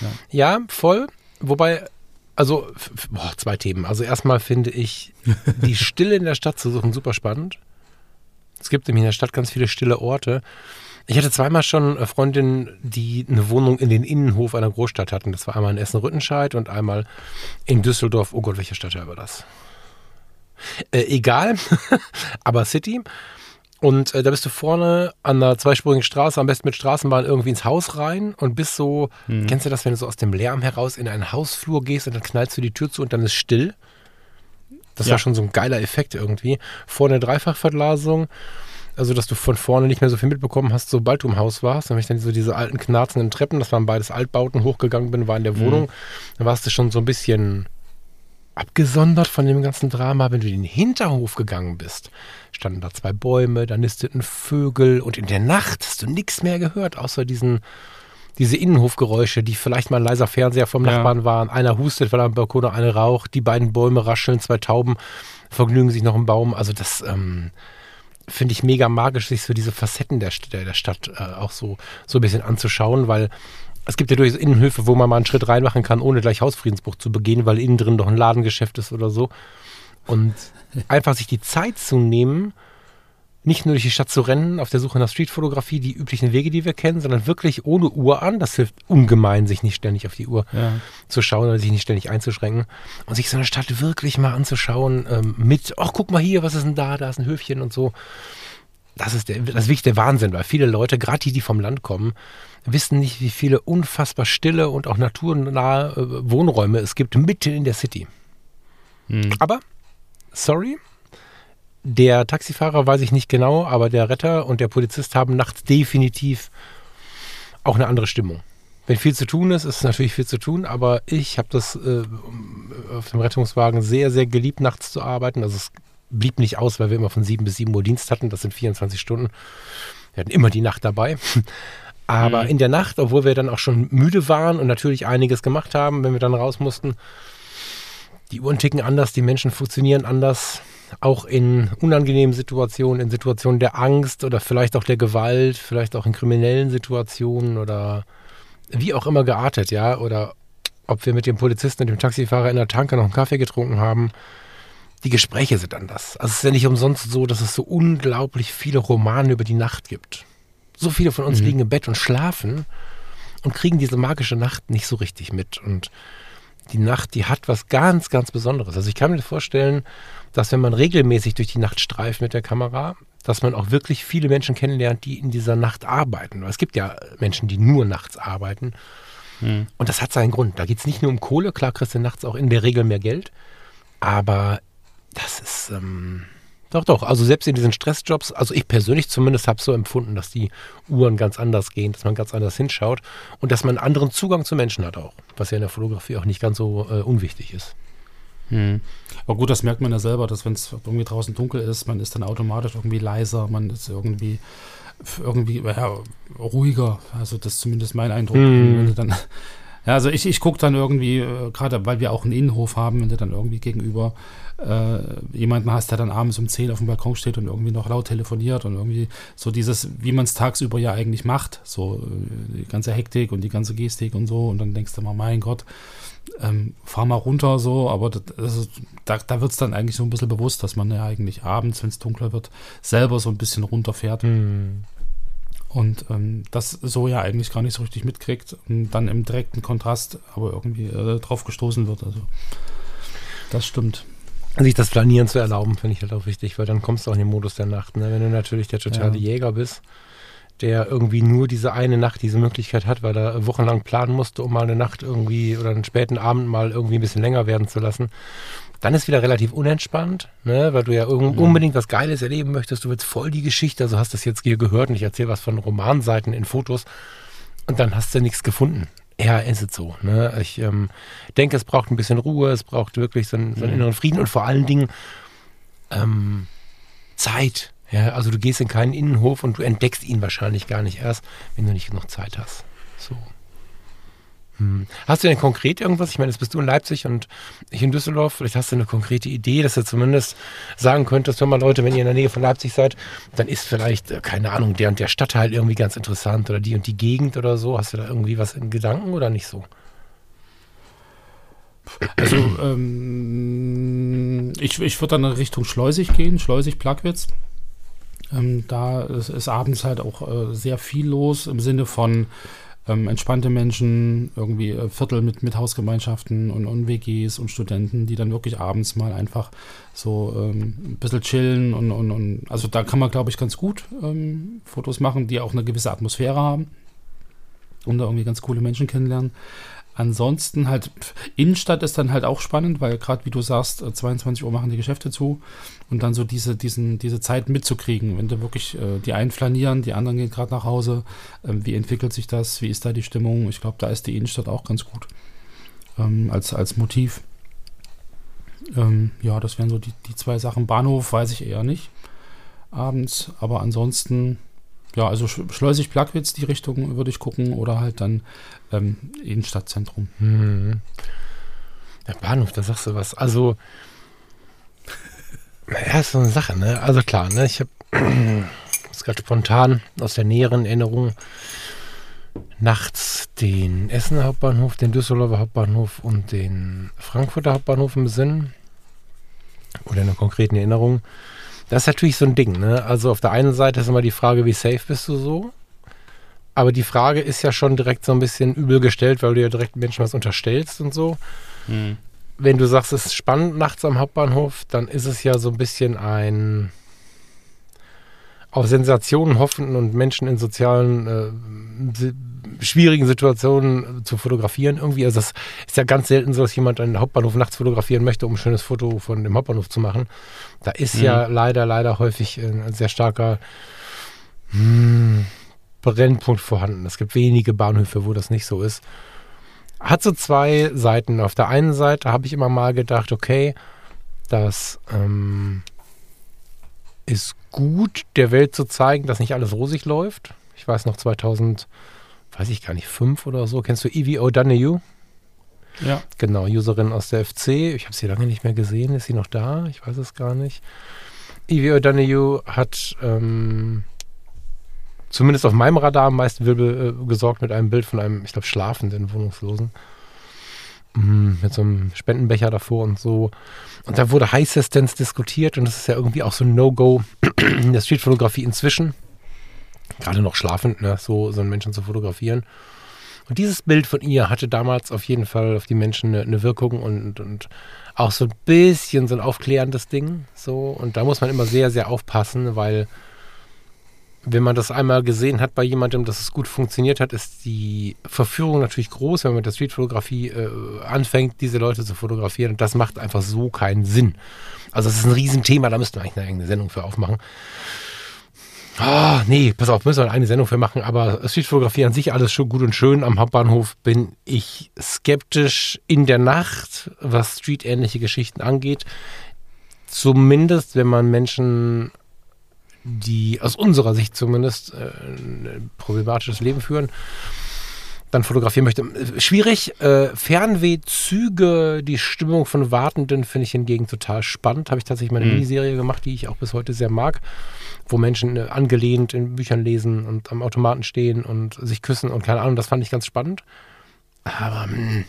ja. ja, voll. Wobei, also, boah, zwei Themen. Also erstmal finde ich die Stille in der Stadt zu suchen super spannend. Es gibt nämlich in der Stadt ganz viele stille Orte. Ich hatte zweimal schon Freundinnen, die eine Wohnung in den Innenhof einer Großstadt hatten. Das war einmal in Essen-Rüttenscheid und einmal in Düsseldorf. Oh Gott, welche Stadt war das? Äh, egal, aber City. Und äh, da bist du vorne an einer zweispurigen Straße, am besten mit Straßenbahn irgendwie ins Haus rein und bist so, hm. kennst du das, wenn du so aus dem Lärm heraus in einen Hausflur gehst und dann knallst du die Tür zu und dann ist still? Das ja. war schon so ein geiler Effekt irgendwie. Vorne Dreifachverglasung Also, dass du von vorne nicht mehr so viel mitbekommen hast, sobald du im Haus warst. Wenn ich dann so diese alten knarzenden Treppen, das waren beides Altbauten, hochgegangen bin, war in der mhm. Wohnung, dann warst du schon so ein bisschen abgesondert von dem ganzen Drama. Wenn du in den Hinterhof gegangen bist, standen da zwei Bäume, da nisteten Vögel und in der Nacht hast du nichts mehr gehört, außer diesen diese Innenhofgeräusche, die vielleicht mal ein leiser Fernseher vom Nachbarn ja. waren. Einer hustet, weil er am Balkon eine raucht, die beiden Bäume rascheln, zwei Tauben vergnügen sich noch im Baum. Also das ähm, finde ich mega magisch, sich so diese Facetten der, der, der Stadt äh, auch so, so ein bisschen anzuschauen, weil es gibt ja durchaus Innenhöfe, wo man mal einen Schritt reinmachen kann, ohne gleich Hausfriedensbruch zu begehen, weil innen drin doch ein Ladengeschäft ist oder so. Und einfach sich die Zeit zu nehmen, nicht nur durch die Stadt zu rennen, auf der Suche nach Streetfotografie, die üblichen Wege, die wir kennen, sondern wirklich ohne Uhr an. Das hilft ungemein, sich nicht ständig auf die Uhr ja. zu schauen oder sich nicht ständig einzuschränken. Und sich so eine Stadt wirklich mal anzuschauen ähm, mit, ach, guck mal hier, was ist denn da? Da ist ein Höfchen und so. Das ist der, das ist wirklich der Wahnsinn, weil viele Leute, gerade die, die vom Land kommen, wissen nicht, wie viele unfassbar stille und auch naturnahe äh, Wohnräume es gibt mitten in der City. Hm. Aber, sorry, der Taxifahrer weiß ich nicht genau, aber der Retter und der Polizist haben nachts definitiv auch eine andere Stimmung. Wenn viel zu tun ist, ist natürlich viel zu tun, aber ich habe das äh, auf dem Rettungswagen sehr, sehr geliebt, nachts zu arbeiten. Also es blieb nicht aus, weil wir immer von 7 bis 7 Uhr Dienst hatten. Das sind 24 Stunden. Wir hatten immer die Nacht dabei. Aber mhm. in der Nacht, obwohl wir dann auch schon müde waren und natürlich einiges gemacht haben, wenn wir dann raus mussten, die Uhren ticken anders, die Menschen funktionieren anders auch in unangenehmen Situationen, in Situationen der Angst oder vielleicht auch der Gewalt, vielleicht auch in kriminellen Situationen oder wie auch immer geartet, ja, oder ob wir mit dem Polizisten und dem Taxifahrer in der Tanke noch einen Kaffee getrunken haben. Die Gespräche sind anders. Also es ist ja nicht umsonst so, dass es so unglaublich viele Romane über die Nacht gibt. So viele von uns mhm. liegen im Bett und schlafen und kriegen diese magische Nacht nicht so richtig mit. Und die Nacht, die hat was ganz, ganz Besonderes. Also ich kann mir vorstellen, dass wenn man regelmäßig durch die Nacht streift mit der Kamera, dass man auch wirklich viele Menschen kennenlernt, die in dieser Nacht arbeiten. Es gibt ja Menschen, die nur nachts arbeiten. Hm. Und das hat seinen Grund. Da geht es nicht nur um Kohle, klar kriegst du nachts auch in der Regel mehr Geld, aber das ist, ähm, doch, doch, also selbst in diesen Stressjobs, also ich persönlich zumindest habe so empfunden, dass die Uhren ganz anders gehen, dass man ganz anders hinschaut und dass man einen anderen Zugang zu Menschen hat auch, was ja in der Fotografie auch nicht ganz so äh, unwichtig ist. Hm. Aber gut, das merkt man ja selber, dass wenn es irgendwie draußen dunkel ist, man ist dann automatisch irgendwie leiser, man ist irgendwie irgendwie ja, ruhiger. Also das ist zumindest mein Eindruck. Hm. Wenn du dann ja, also ich, ich gucke dann irgendwie, äh, gerade weil wir auch einen Innenhof haben, wenn du dann irgendwie gegenüber äh, jemanden hast, der dann abends um 10 auf dem Balkon steht und irgendwie noch laut telefoniert und irgendwie so dieses, wie man es tagsüber ja eigentlich macht, so äh, die ganze Hektik und die ganze Gestik und so. Und dann denkst du mal, mein Gott, ähm, fahr mal runter so, aber das, das da, da wird es dann eigentlich so ein bisschen bewusst, dass man ja eigentlich abends, wenn es dunkler wird, selber so ein bisschen runterfährt. Mhm und ähm, das so ja eigentlich gar nicht so richtig mitkriegt und dann im direkten Kontrast aber irgendwie äh, drauf gestoßen wird. Also das stimmt. Sich das Planieren zu erlauben, finde ich halt auch wichtig, weil dann kommst du auch in den Modus der Nacht. Ne? Wenn du natürlich der totale ja. Jäger bist, der irgendwie nur diese eine Nacht diese Möglichkeit hat, weil er wochenlang planen musste, um mal eine Nacht irgendwie oder einen späten Abend mal irgendwie ein bisschen länger werden zu lassen, dann ist wieder relativ unentspannt, ne? weil du ja mhm. unbedingt was Geiles erleben möchtest. Du willst voll die Geschichte, also hast das jetzt hier gehört und ich erzähle was von Romanseiten in Fotos und dann hast du nichts gefunden. Ja, ist es so. Ne? Ich ähm, denke, es braucht ein bisschen Ruhe, es braucht wirklich so einen, so einen mhm. inneren Frieden und vor allen Dingen ähm, Zeit. Ja, also du gehst in keinen Innenhof und du entdeckst ihn wahrscheinlich gar nicht erst, wenn du nicht genug Zeit hast. So. Hm. Hast du denn konkret irgendwas? Ich meine, jetzt bist du in Leipzig und ich in Düsseldorf. Vielleicht hast du eine konkrete Idee, dass du zumindest sagen könntest, hör mal Leute, wenn ihr in der Nähe von Leipzig seid, dann ist vielleicht, äh, keine Ahnung, der und der Stadtteil irgendwie ganz interessant oder die und die Gegend oder so. Hast du da irgendwie was in Gedanken oder nicht so? Also ähm, ich, ich würde dann in Richtung Schleusig gehen, Schleusig-Plagwitz. Ähm, da ist, ist, abends halt auch äh, sehr viel los im Sinne von ähm, entspannte Menschen, irgendwie äh, Viertel mit, mit Hausgemeinschaften und, und WGs und Studenten, die dann wirklich abends mal einfach so ähm, ein bisschen chillen und, und, und also da kann man, glaube ich, ganz gut ähm, Fotos machen, die auch eine gewisse Atmosphäre haben und da irgendwie ganz coole Menschen kennenlernen. Ansonsten halt, Innenstadt ist dann halt auch spannend, weil gerade wie du sagst, 22 äh, Uhr machen die Geschäfte zu und dann so diese, diesen, diese Zeit mitzukriegen, wenn du wirklich äh, die einen flanieren, die anderen gehen gerade nach Hause, ähm, wie entwickelt sich das, wie ist da die Stimmung? Ich glaube, da ist die Innenstadt auch ganz gut ähm, als, als Motiv. Ähm, ja, das wären so die, die zwei Sachen. Bahnhof weiß ich eher nicht abends, aber ansonsten ja, also Schleusig Plagwitz, die Richtung würde ich gucken oder halt dann ähm, Innenstadtzentrum. Hm. Der Bahnhof, da sagst du was. Also, ja, ist so eine Sache, ne? Also klar, ne? Ich habe es gerade spontan aus der näheren Erinnerung nachts den Essener Hauptbahnhof, den Düsseldorfer Hauptbahnhof und den Frankfurter Hauptbahnhof im Sinn. Oder in einer konkreten Erinnerung. Das ist natürlich so ein Ding, ne? Also auf der einen Seite ist immer die Frage, wie safe bist du so? Aber die Frage ist ja schon direkt so ein bisschen übel gestellt, weil du ja direkt Menschen was unterstellst und so. Hm. Wenn du sagst, es ist spannend nachts am Hauptbahnhof, dann ist es ja so ein bisschen ein auf Sensationen hoffenden und Menschen in sozialen äh, schwierigen Situationen zu fotografieren irgendwie. Also es ist ja ganz selten so, dass jemand einen Hauptbahnhof nachts fotografieren möchte, um ein schönes Foto von dem Hauptbahnhof zu machen. Da ist mhm. ja leider, leider häufig ein sehr starker hm, Brennpunkt vorhanden. Es gibt wenige Bahnhöfe, wo das nicht so ist. Hat so zwei Seiten. Auf der einen Seite habe ich immer mal gedacht, okay, das ähm, ist gut, der Welt zu zeigen, dass nicht alles rosig läuft. Ich weiß noch 2000 weiß ich gar nicht, fünf oder so. Kennst du Evie O'Donoghue? Ja. Genau, Userin aus der FC. Ich habe sie lange nicht mehr gesehen. Ist sie noch da? Ich weiß es gar nicht. Evie O'Donoghue hat ähm, zumindest auf meinem Radar am meisten Wirbel äh, gesorgt mit einem Bild von einem, ich glaube, schlafenden Wohnungslosen. Mhm, mit so einem Spendenbecher davor und so. Und da wurde heißestens diskutiert und das ist ja irgendwie auch so ein No-Go in der Streetfotografie inzwischen gerade noch schlafend, ne, so, so einen Menschen zu fotografieren. Und dieses Bild von ihr hatte damals auf jeden Fall auf die Menschen eine, eine Wirkung und, und auch so ein bisschen so ein aufklärendes Ding. So. Und da muss man immer sehr, sehr aufpassen, weil wenn man das einmal gesehen hat bei jemandem, dass es gut funktioniert hat, ist die Verführung natürlich groß, wenn man mit der Streetfotografie äh, anfängt, diese Leute zu fotografieren. Und das macht einfach so keinen Sinn. Also das ist ein Riesenthema, da müssten wir eigentlich eine eigene Sendung für aufmachen. Ah, nee, pass auf, müssen wir eine Sendung für machen, aber Streetfotografie an sich alles schon gut und schön. Am Hauptbahnhof bin ich skeptisch in der Nacht, was streetähnliche Geschichten angeht. Zumindest, wenn man Menschen, die aus unserer Sicht zumindest äh, ein problematisches Leben führen, dann fotografieren möchte. Schwierig. Äh, Fernwehzüge, die Stimmung von Wartenden finde ich hingegen total spannend. Habe ich tatsächlich meine mhm. Miniserie gemacht, die ich auch bis heute sehr mag wo Menschen äh, angelehnt in Büchern lesen und am Automaten stehen und sich küssen und keine Ahnung, das fand ich ganz spannend. Aber mh, hm,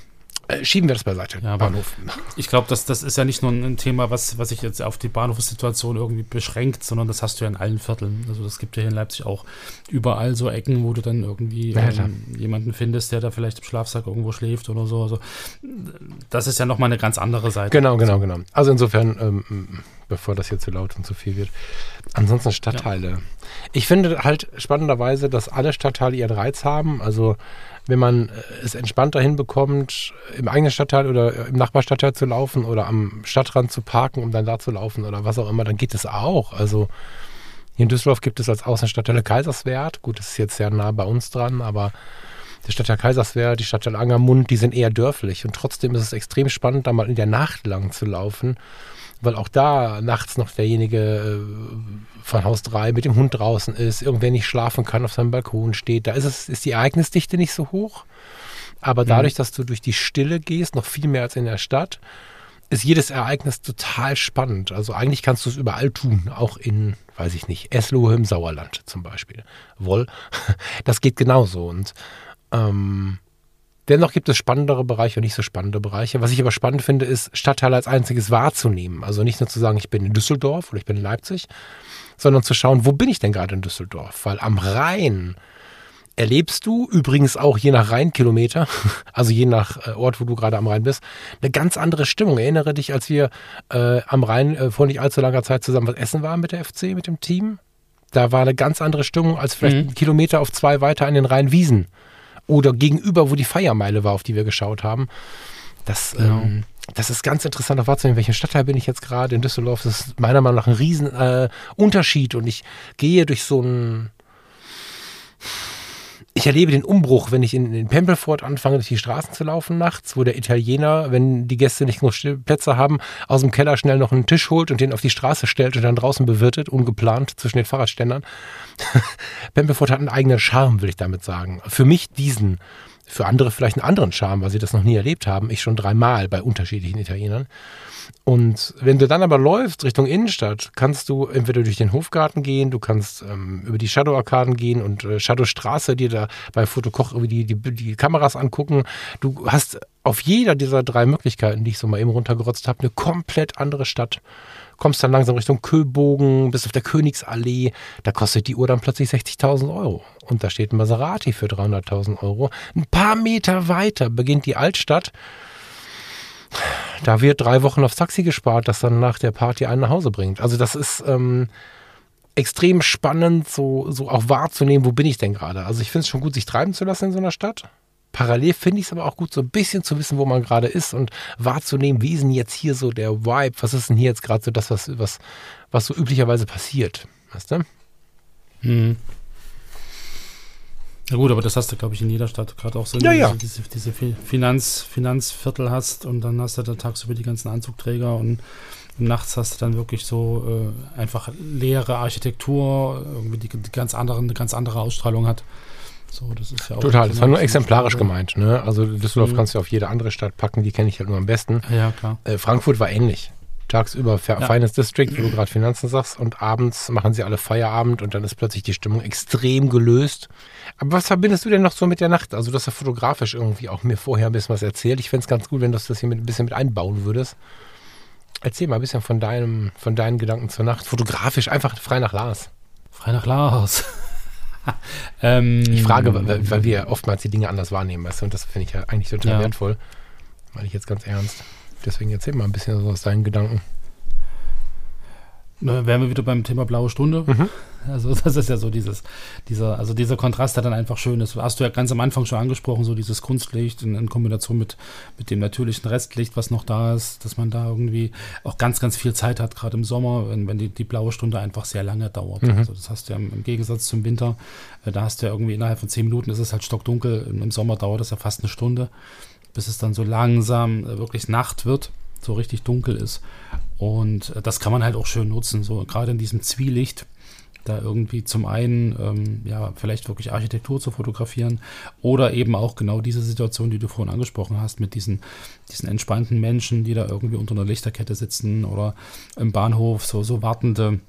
schieben wir das beiseite. Ja, Bahnhof. Ich glaube, das, das ist ja nicht nur ein Thema, was, was sich jetzt auf die Bahnhofssituation irgendwie beschränkt, sondern das hast du ja in allen Vierteln. Also das gibt ja hier in Leipzig auch überall so Ecken, wo du dann irgendwie ja, ähm, jemanden findest, der da vielleicht im Schlafsack irgendwo schläft oder so. Also das ist ja nochmal eine ganz andere Seite. Genau, genau, genau. Also insofern, ähm, bevor das hier zu laut und zu viel wird. Ansonsten Stadtteile. Ja. Ich finde halt spannenderweise, dass alle Stadtteile ihren Reiz haben. Also wenn man äh, es entspannter hinbekommt, im eigenen Stadtteil oder im Nachbarstadtteil zu laufen oder am Stadtrand zu parken, um dann da zu laufen oder was auch immer, dann geht es auch. Also hier in Düsseldorf gibt es als Außenstadtteile Kaiserswerth. Gut, das ist jetzt sehr nah bei uns dran, aber der Stadtteil Kaiserswerth, die Stadtteil Angermund, die sind eher dörflich. Und trotzdem ist es extrem spannend, da mal in der Nacht lang zu laufen weil auch da nachts noch derjenige äh, von Haus 3 mit dem Hund draußen ist, irgendwer nicht schlafen kann, auf seinem Balkon steht. Da ist, es, ist die Ereignisdichte nicht so hoch. Aber mhm. dadurch, dass du durch die Stille gehst, noch viel mehr als in der Stadt, ist jedes Ereignis total spannend. Also eigentlich kannst du es überall tun, auch in, weiß ich nicht, Eslohe im Sauerland zum Beispiel. Woll, das geht genauso. Und ähm, Dennoch gibt es spannendere Bereiche und nicht so spannende Bereiche. Was ich aber spannend finde, ist, Stadtteile als einziges wahrzunehmen. Also nicht nur zu sagen, ich bin in Düsseldorf oder ich bin in Leipzig, sondern zu schauen, wo bin ich denn gerade in Düsseldorf? Weil am Rhein erlebst du übrigens auch je nach Rheinkilometer, also je nach äh, Ort, wo du gerade am Rhein bist, eine ganz andere Stimmung. Erinnere dich, als wir äh, am Rhein äh, vor nicht allzu langer Zeit zusammen was essen waren mit der FC, mit dem Team. Da war eine ganz andere Stimmung als vielleicht mhm. einen Kilometer auf zwei weiter an den Rheinwiesen oder gegenüber, wo die Feiermeile war, auf die wir geschaut haben. Das, genau. ähm, das ist ganz interessant auch wahrzunehmen, in welchem Stadtteil bin ich jetzt gerade in Düsseldorf. Das ist meiner Meinung nach ein riesen äh, Unterschied und ich gehe durch so ein ich erlebe den Umbruch, wenn ich in, in Pempelfort anfange, durch die Straßen zu laufen nachts, wo der Italiener, wenn die Gäste nicht genug Plätze haben, aus dem Keller schnell noch einen Tisch holt und den auf die Straße stellt und dann draußen bewirtet, ungeplant zwischen den Fahrradständern. Pempelfort hat einen eigenen Charme, will ich damit sagen. Für mich diesen. Für andere vielleicht einen anderen Charme, weil sie das noch nie erlebt haben. Ich schon dreimal bei unterschiedlichen Italienern. Und wenn du dann aber läufst Richtung Innenstadt, kannst du entweder durch den Hofgarten gehen, du kannst ähm, über die Shadow-Arkaden gehen und äh, Shadow-Straße dir da bei Fotokoch die, die, die Kameras angucken. Du hast auf jeder dieser drei Möglichkeiten, die ich so mal eben runtergerotzt habe, eine komplett andere Stadt. Kommst dann langsam Richtung Köbogen, bist auf der Königsallee, da kostet die Uhr dann plötzlich 60.000 Euro. Und da steht ein Maserati für 300.000 Euro. Ein paar Meter weiter beginnt die Altstadt da wird drei Wochen aufs Taxi gespart, das dann nach der Party einen nach Hause bringt. Also das ist ähm, extrem spannend, so, so auch wahrzunehmen, wo bin ich denn gerade. Also ich finde es schon gut, sich treiben zu lassen in so einer Stadt. Parallel finde ich es aber auch gut, so ein bisschen zu wissen, wo man gerade ist und wahrzunehmen, wie ist denn jetzt hier so der Vibe, was ist denn hier jetzt gerade so das, was, was, was so üblicherweise passiert. Weißt du? Mhm. Na gut, aber das hast du, glaube ich, in jeder Stadt. Gerade auch so, ja, ja. diese, diese Finanz, Finanzviertel hast und dann hast du da tagsüber die ganzen Anzugträger und nachts hast du dann wirklich so äh, einfach leere Architektur, irgendwie die, die, ganz andere, eine ganz andere Ausstrahlung hat. So, das ist ja auch Total, das war nur exemplarisch Stadt, gemeint. Ne? Also Düsseldorf mhm. kannst du auf jede andere Stadt packen, die kenne ich halt nur am besten. Ja, klar. Äh, Frankfurt war ähnlich tagsüber ja. Finance District, wo du gerade Finanzen sagst, und abends machen sie alle Feierabend und dann ist plötzlich die Stimmung extrem gelöst. Aber was verbindest du denn noch so mit der Nacht? Also, du hast ja fotografisch irgendwie auch mir vorher ein bisschen was erzählt. Ich fände es ganz gut, wenn du das hier mit, ein bisschen mit einbauen würdest. Erzähl mal ein bisschen von deinem, von deinen Gedanken zur Nacht. Fotografisch, einfach frei nach Lars. Frei nach Lars. ähm, ich frage, weil, weil, wir oftmals die Dinge anders wahrnehmen, weißt du, und das finde ich ja eigentlich total ja. wertvoll. Meine ich jetzt ganz ernst. Deswegen erzähl mal ein bisschen so aus deinen Gedanken. Na, wären wir wieder beim Thema blaue Stunde. Mhm. Also das ist ja so dieses, dieser, also dieser Kontrast, der dann einfach schön ist. Hast du ja ganz am Anfang schon angesprochen, so dieses Kunstlicht in, in, Kombination mit, mit dem natürlichen Restlicht, was noch da ist, dass man da irgendwie auch ganz, ganz viel Zeit hat, gerade im Sommer, wenn, wenn die, die blaue Stunde einfach sehr lange dauert. Mhm. Also das hast du ja im, im Gegensatz zum Winter, äh, da hast du ja irgendwie innerhalb von zehn Minuten ist es halt stockdunkel. Im, Im Sommer dauert das ja fast eine Stunde bis es dann so langsam äh, wirklich Nacht wird, so richtig dunkel ist. Und äh, das kann man halt auch schön nutzen, so gerade in diesem Zwielicht da irgendwie zum einen ähm, ja vielleicht wirklich Architektur zu fotografieren oder eben auch genau diese Situation, die du vorhin angesprochen hast, mit diesen, diesen entspannten Menschen, die da irgendwie unter einer Lichterkette sitzen oder im Bahnhof so, so wartende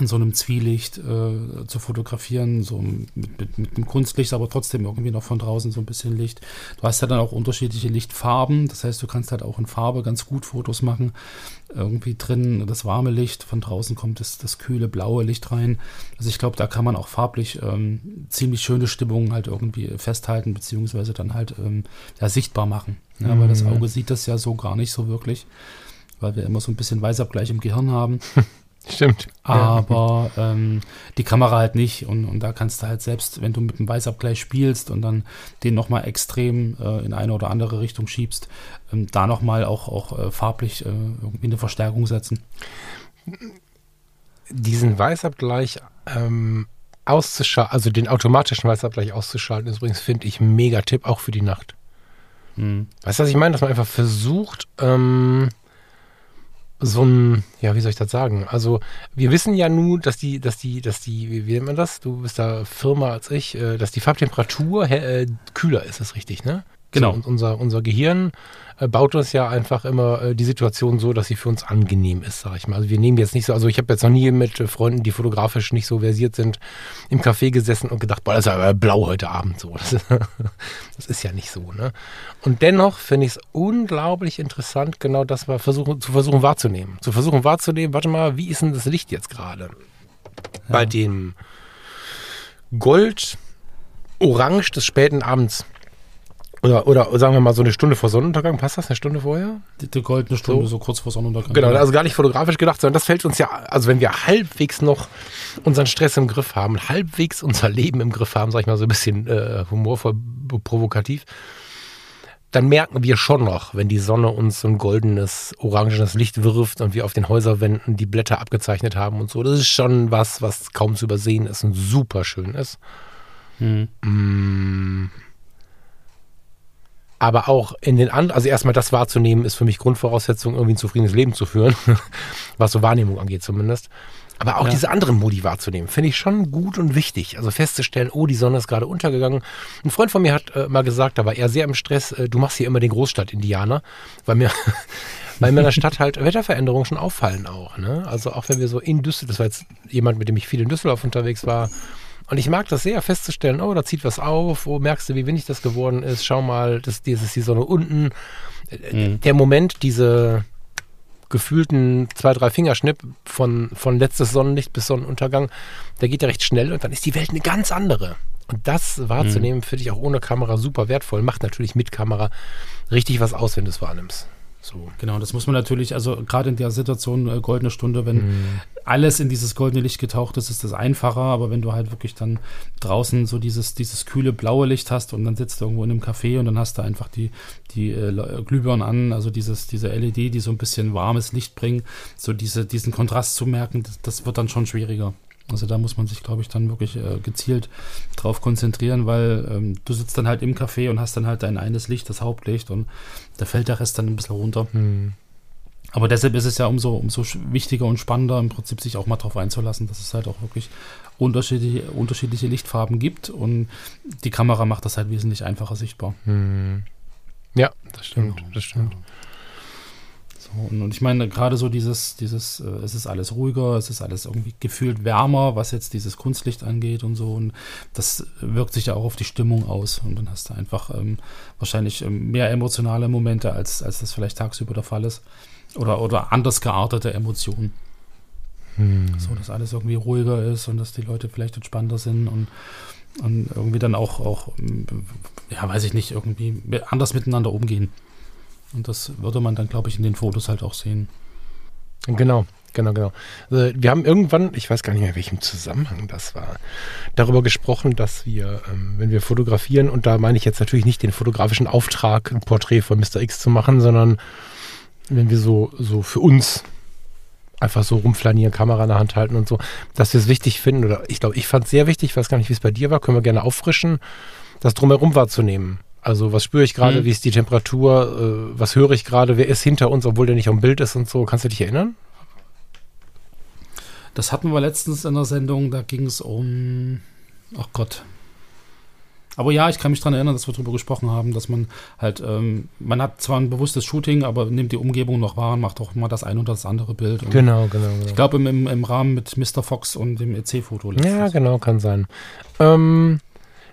in so einem Zwielicht äh, zu fotografieren, so mit, mit, mit dem Kunstlicht, aber trotzdem irgendwie noch von draußen so ein bisschen Licht. Du hast ja dann auch unterschiedliche Lichtfarben, das heißt, du kannst halt auch in Farbe ganz gut Fotos machen. Irgendwie drin das warme Licht, von draußen kommt das, das kühle blaue Licht rein. Also ich glaube, da kann man auch farblich ähm, ziemlich schöne Stimmungen halt irgendwie festhalten, beziehungsweise dann halt ähm, ja, sichtbar machen. Ja, mhm. Weil das mhm. Auge sieht das ja so gar nicht so wirklich, weil wir immer so ein bisschen Weißabgleich im Gehirn haben. Stimmt. Aber ja. ähm, die Kamera halt nicht. Und, und da kannst du halt selbst, wenn du mit dem Weißabgleich spielst und dann den nochmal extrem äh, in eine oder andere Richtung schiebst, ähm, da nochmal auch, auch äh, farblich äh, irgendwie eine Verstärkung setzen. Diesen Weißabgleich ähm, auszuschalten, also den automatischen Weißabgleich auszuschalten, ist übrigens, finde ich, ein mega Tipp, auch für die Nacht. Hm. Weißt du, was ich meine? Dass man einfach versucht, ähm, so ein, ja, wie soll ich das sagen? Also, wir wissen ja nun, dass die, dass die, dass die, wie nennt man das? Du bist da firmer als ich, äh, dass die Farbtemperatur äh, kühler ist, ist richtig, ne? Genau. So, unser, unser Gehirn äh, baut uns ja einfach immer äh, die Situation so, dass sie für uns angenehm ist, sag ich mal. Also wir nehmen jetzt nicht so, also ich habe jetzt noch nie mit äh, Freunden, die fotografisch nicht so versiert sind, im Café gesessen und gedacht, boah, das ist ja blau heute Abend so. Das ist, das ist ja nicht so, ne? Und dennoch finde ich es unglaublich interessant, genau das mal versuchen, zu versuchen wahrzunehmen. Zu versuchen wahrzunehmen, warte mal, wie ist denn das Licht jetzt gerade? Ja. Bei dem Gold, Orange des späten Abends Oder, oder sagen wir mal so eine Stunde vor Sonnenuntergang, passt das eine Stunde vorher? Die, die goldene Stunde, so, so kurz vor Sonnenuntergang. Genau, also gar nicht fotografisch gedacht, sondern das fällt uns ja, also wenn wir halbwegs noch unseren Stress im Griff haben, halbwegs unser Leben im Griff haben, sag ich mal so ein bisschen äh, humorvoll, provokativ, dann merken wir schon noch, wenn die Sonne uns so ein goldenes, orangenes Licht wirft und wir auf den Häuserwänden die Blätter abgezeichnet haben und so. Das ist schon was, was kaum zu übersehen ist und super schön ist. Hm. Mm aber auch in den anderen, also erstmal das wahrzunehmen, ist für mich Grundvoraussetzung, irgendwie ein zufriedenes Leben zu führen, was so Wahrnehmung angeht zumindest. Aber auch ja. diese anderen Modi wahrzunehmen, finde ich schon gut und wichtig. Also festzustellen, oh, die Sonne ist gerade untergegangen. Ein Freund von mir hat äh, mal gesagt, da war er sehr im Stress, äh, du machst hier immer den Großstadt-Indianer, weil mir, weil mir in der Stadt halt Wetterveränderungen schon auffallen auch. Ne? Also auch wenn wir so in Düsseldorf, das war jetzt jemand, mit dem ich viel in Düsseldorf unterwegs war, und ich mag das sehr, festzustellen, oh, da zieht was auf, oh, merkst du, wie windig das geworden ist, schau mal, das, das ist die Sonne unten. Mhm. Der Moment, diese gefühlten zwei, drei Fingerschnipp von, von letztes Sonnenlicht bis Sonnenuntergang, der geht ja recht schnell und dann ist die Welt eine ganz andere. Und das wahrzunehmen, mhm. finde ich auch ohne Kamera super wertvoll. Macht natürlich mit Kamera richtig was aus, wenn du es wahrnimmst. So. Genau, das muss man natürlich, also gerade in der Situation, äh, goldene Stunde, wenn mm. alles in dieses goldene Licht getaucht ist, ist das einfacher, aber wenn du halt wirklich dann draußen so dieses, dieses kühle blaue Licht hast und dann sitzt du irgendwo in einem Café und dann hast du einfach die, die äh, Glühbirnen an, also dieses, diese LED, die so ein bisschen warmes Licht bringen, so diese, diesen Kontrast zu merken, das, das wird dann schon schwieriger. Also da muss man sich, glaube ich, dann wirklich äh, gezielt drauf konzentrieren, weil ähm, du sitzt dann halt im Café und hast dann halt dein eines Licht, das Hauptlicht und da fällt der Rest dann ein bisschen runter. Hm. Aber deshalb ist es ja umso, umso wichtiger und spannender, im Prinzip sich auch mal darauf einzulassen, dass es halt auch wirklich unterschiedliche, unterschiedliche Lichtfarben gibt und die Kamera macht das halt wesentlich einfacher sichtbar. Hm. Ja, das stimmt, genau. das stimmt. Ja. Und, und ich meine, gerade so dieses, dieses, äh, es ist alles ruhiger, es ist alles irgendwie gefühlt wärmer, was jetzt dieses Kunstlicht angeht und so. Und das wirkt sich ja auch auf die Stimmung aus. Und dann hast du einfach ähm, wahrscheinlich ähm, mehr emotionale Momente, als, als das vielleicht tagsüber der Fall ist. Oder, oder anders geartete Emotionen. Hm. So, dass alles irgendwie ruhiger ist und dass die Leute vielleicht entspannter sind und, und irgendwie dann auch, auch, ja, weiß ich nicht, irgendwie anders miteinander umgehen. Und das würde man dann, glaube ich, in den Fotos halt auch sehen. Genau, genau, genau. Also wir haben irgendwann, ich weiß gar nicht mehr, welchem Zusammenhang das war, darüber gesprochen, dass wir, ähm, wenn wir fotografieren, und da meine ich jetzt natürlich nicht den fotografischen Auftrag, ein Porträt von Mr. X zu machen, sondern wenn wir so, so für uns einfach so rumflanieren, Kamera in der Hand halten und so, dass wir es wichtig finden, oder ich glaube, ich fand es sehr wichtig, ich weiß gar nicht, wie es bei dir war, können wir gerne auffrischen, das drumherum wahrzunehmen. Also was spüre ich gerade, hm. wie ist die Temperatur, äh, was höre ich gerade, wer ist hinter uns, obwohl der nicht am Bild ist und so. Kannst du dich erinnern? Das hatten wir letztens in der Sendung, da ging es um, ach Gott. Aber ja, ich kann mich daran erinnern, dass wir darüber gesprochen haben, dass man halt, ähm, man hat zwar ein bewusstes Shooting, aber nimmt die Umgebung noch wahr und macht auch mal das ein oder das andere Bild. Und genau, genau, genau. Ich glaube im, im, im, Rahmen mit Mr. Fox und dem EC-Foto. Ja, genau, kann sein. Ähm,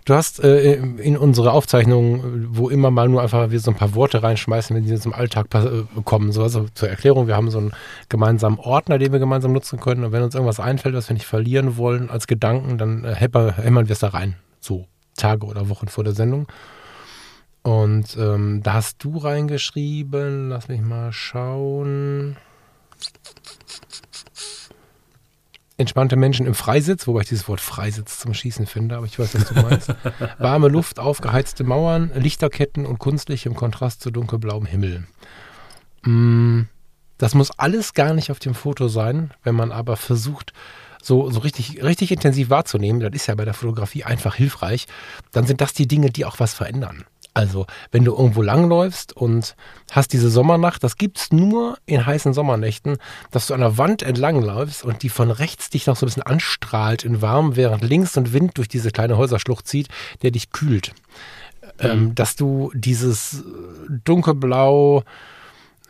Du hast äh, in unsere Aufzeichnungen, wo immer mal nur einfach wir so ein paar Worte reinschmeißen, wenn die zum Alltag äh, kommen. So, also zur Erklärung, wir haben so einen gemeinsamen Ordner, den wir gemeinsam nutzen können. Und wenn uns irgendwas einfällt, was wir nicht verlieren wollen als Gedanken, dann äh, hämmern wir es da rein. So Tage oder Wochen vor der Sendung. Und ähm, da hast du reingeschrieben, lass mich mal schauen entspannte Menschen im Freisitz, wobei ich dieses Wort Freisitz zum Schießen finde, aber ich weiß, was du meinst. Warme Luft, aufgeheizte Mauern, Lichterketten und kunstlich im Kontrast zu dunkelblauem Himmel. Mm, das muss alles gar nicht auf dem Foto sein, wenn man aber versucht, so, so richtig, richtig intensiv wahrzunehmen, das ist ja bei der Fotografie einfach hilfreich, dann sind das die Dinge, die auch was verändern. Also, wenn du irgendwo langläufst und hast diese Sommernacht, das gibt es nur in heißen Sommernächten, dass du an der Wand entlangläufst und die von rechts dich noch so ein bisschen anstrahlt in warm, während links und Wind durch diese kleine Häuserschlucht zieht, der dich kühlt. Ähm, mhm. Ähm, dass du dieses dunkelblau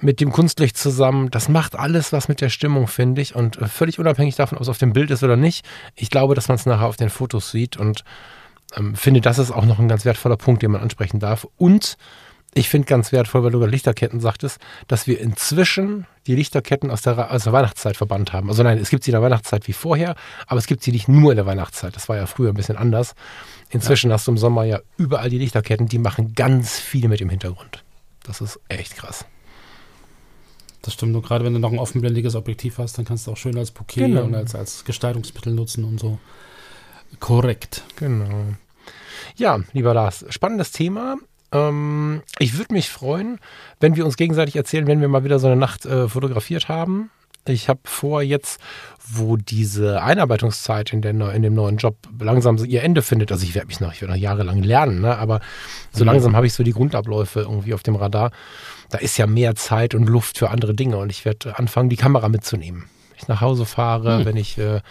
mit dem Kunstlicht zusammen, das macht alles was mit der Stimmung, finde ich. Und äh, völlig unabhängig davon, ob es auf dem Bild ist oder nicht, ich glaube, dass man es nachher auf den Fotos sieht und ähm, finde, das ist auch noch ein ganz wertvoller Punkt, den man ansprechen darf. Und ich finde ganz wertvoll, weil du über Lichterketten sagtest, dass wir inzwischen die Lichterketten aus der, aus der Weihnachtszeit verbannt haben. Also nein, es gibt sie in der Weihnachtszeit wie vorher, aber es gibt sie nicht nur in der Weihnachtszeit. Das war ja früher ein bisschen anders. Inzwischen ja. hast du im Sommer ja überall die Lichterketten, die machen ganz viel mit dem Hintergrund. Das ist echt krass. Das stimmt. Und gerade wenn du noch ein offenblendiges Objektiv hast, dann kannst du auch schön als Bouquet genau. und als, als Gestaltungsmittel nutzen und so. Korrekt. Genau. Ja, lieber Lars, spannendes Thema. Ähm, ich würde mich freuen, wenn wir uns gegenseitig erzählen, wenn wir mal wieder so eine Nacht äh, fotografiert haben. Ich habe vor, jetzt, wo diese Einarbeitungszeit in, der, in dem neuen Job langsam ihr Ende findet, also ich werde mich noch, ich werde noch jahrelang lernen, ne? aber so mhm. langsam habe ich so die Grundabläufe irgendwie auf dem Radar. Da ist ja mehr Zeit und Luft für andere Dinge und ich werde anfangen, die Kamera mitzunehmen ich nach Hause fahre, hm. wenn ich äh,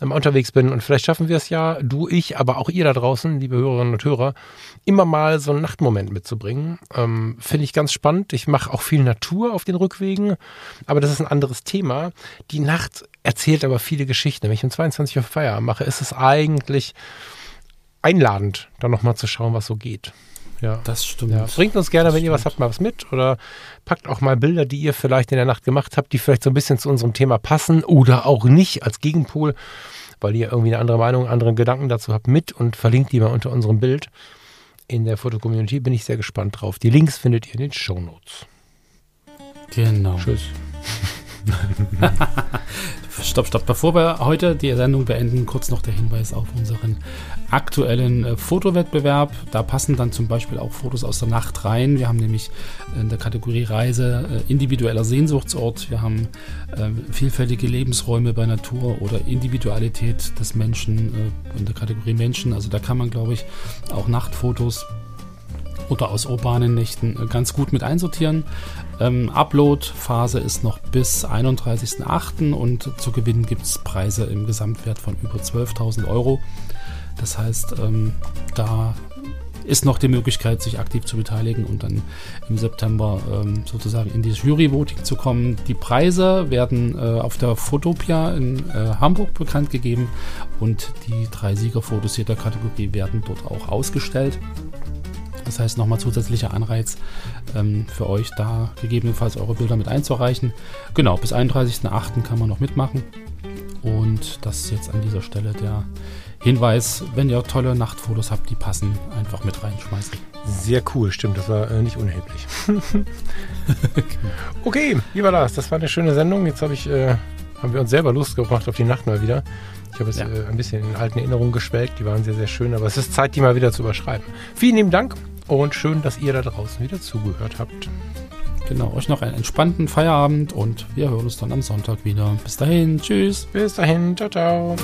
unterwegs bin. Und vielleicht schaffen wir es ja, du, ich, aber auch ihr da draußen, liebe Hörerinnen und Hörer, immer mal so einen Nachtmoment mitzubringen. Ähm, Finde ich ganz spannend. Ich mache auch viel Natur auf den Rückwegen, aber das ist ein anderes Thema. Die Nacht erzählt aber viele Geschichten. Wenn ich um 22 Uhr Feierabend mache, ist es eigentlich einladend, da nochmal zu schauen, was so geht. Ja. Das stimmt. Ja. Bringt uns gerne, das wenn stimmt. ihr was habt, mal was mit oder packt auch mal Bilder, die ihr vielleicht in der Nacht gemacht habt, die vielleicht so ein bisschen zu unserem Thema passen oder auch nicht als Gegenpol, weil ihr irgendwie eine andere Meinung, andere Gedanken dazu habt, mit und verlinkt die mal unter unserem Bild. In der Fotocommunity bin ich sehr gespannt drauf. Die Links findet ihr in den Show Notes. Genau. Tschüss. stopp, stopp. Bevor wir heute die Sendung beenden, kurz noch der Hinweis auf unseren aktuellen äh, Fotowettbewerb. Da passen dann zum Beispiel auch Fotos aus der Nacht rein. Wir haben nämlich in der Kategorie Reise äh, individueller Sehnsuchtsort. Wir haben äh, vielfältige Lebensräume bei Natur oder Individualität des Menschen in der Kategorie Menschen. Also da kann man, glaube ich, auch Nachtfotos oder aus urbanen Nächten ganz gut mit einsortieren. Ähm, Upload-Phase ist noch bis 31.08. und zu gewinnen gibt es Preise im Gesamtwert von über 12.000 Euro. Das heißt, ähm, da ist noch die Möglichkeit, sich aktiv zu beteiligen und dann im September ähm, sozusagen in die Jury-Voting zu kommen. Die Preise werden äh, auf der Fotopia in äh, Hamburg bekannt gegeben und die drei Siegerfotos jeder Kategorie werden dort auch ausgestellt. Das heißt, nochmal zusätzlicher Anreiz ähm, für euch, da gegebenenfalls eure Bilder mit einzureichen. Genau, bis 31.08. kann man noch mitmachen. Und das ist jetzt an dieser Stelle der Hinweis, wenn ihr tolle Nachtfotos habt, die passen, einfach mit reinschmeißen. Sehr cool, stimmt, das war äh, nicht unerheblich. okay, lieber Lars, das war eine schöne Sendung. Jetzt hab ich, äh, haben wir uns selber Lust gebracht auf die Nacht mal wieder. Ich habe jetzt ja. äh, ein bisschen in alten Erinnerungen geschwelgt, die waren sehr, sehr schön, aber es ist Zeit, die mal wieder zu überschreiben. Vielen lieben Dank und schön, dass ihr da draußen wieder zugehört habt. Genau, euch noch einen entspannten Feierabend und wir hören uns dann am Sonntag wieder. Bis dahin, tschüss. Bis dahin, ciao, ciao.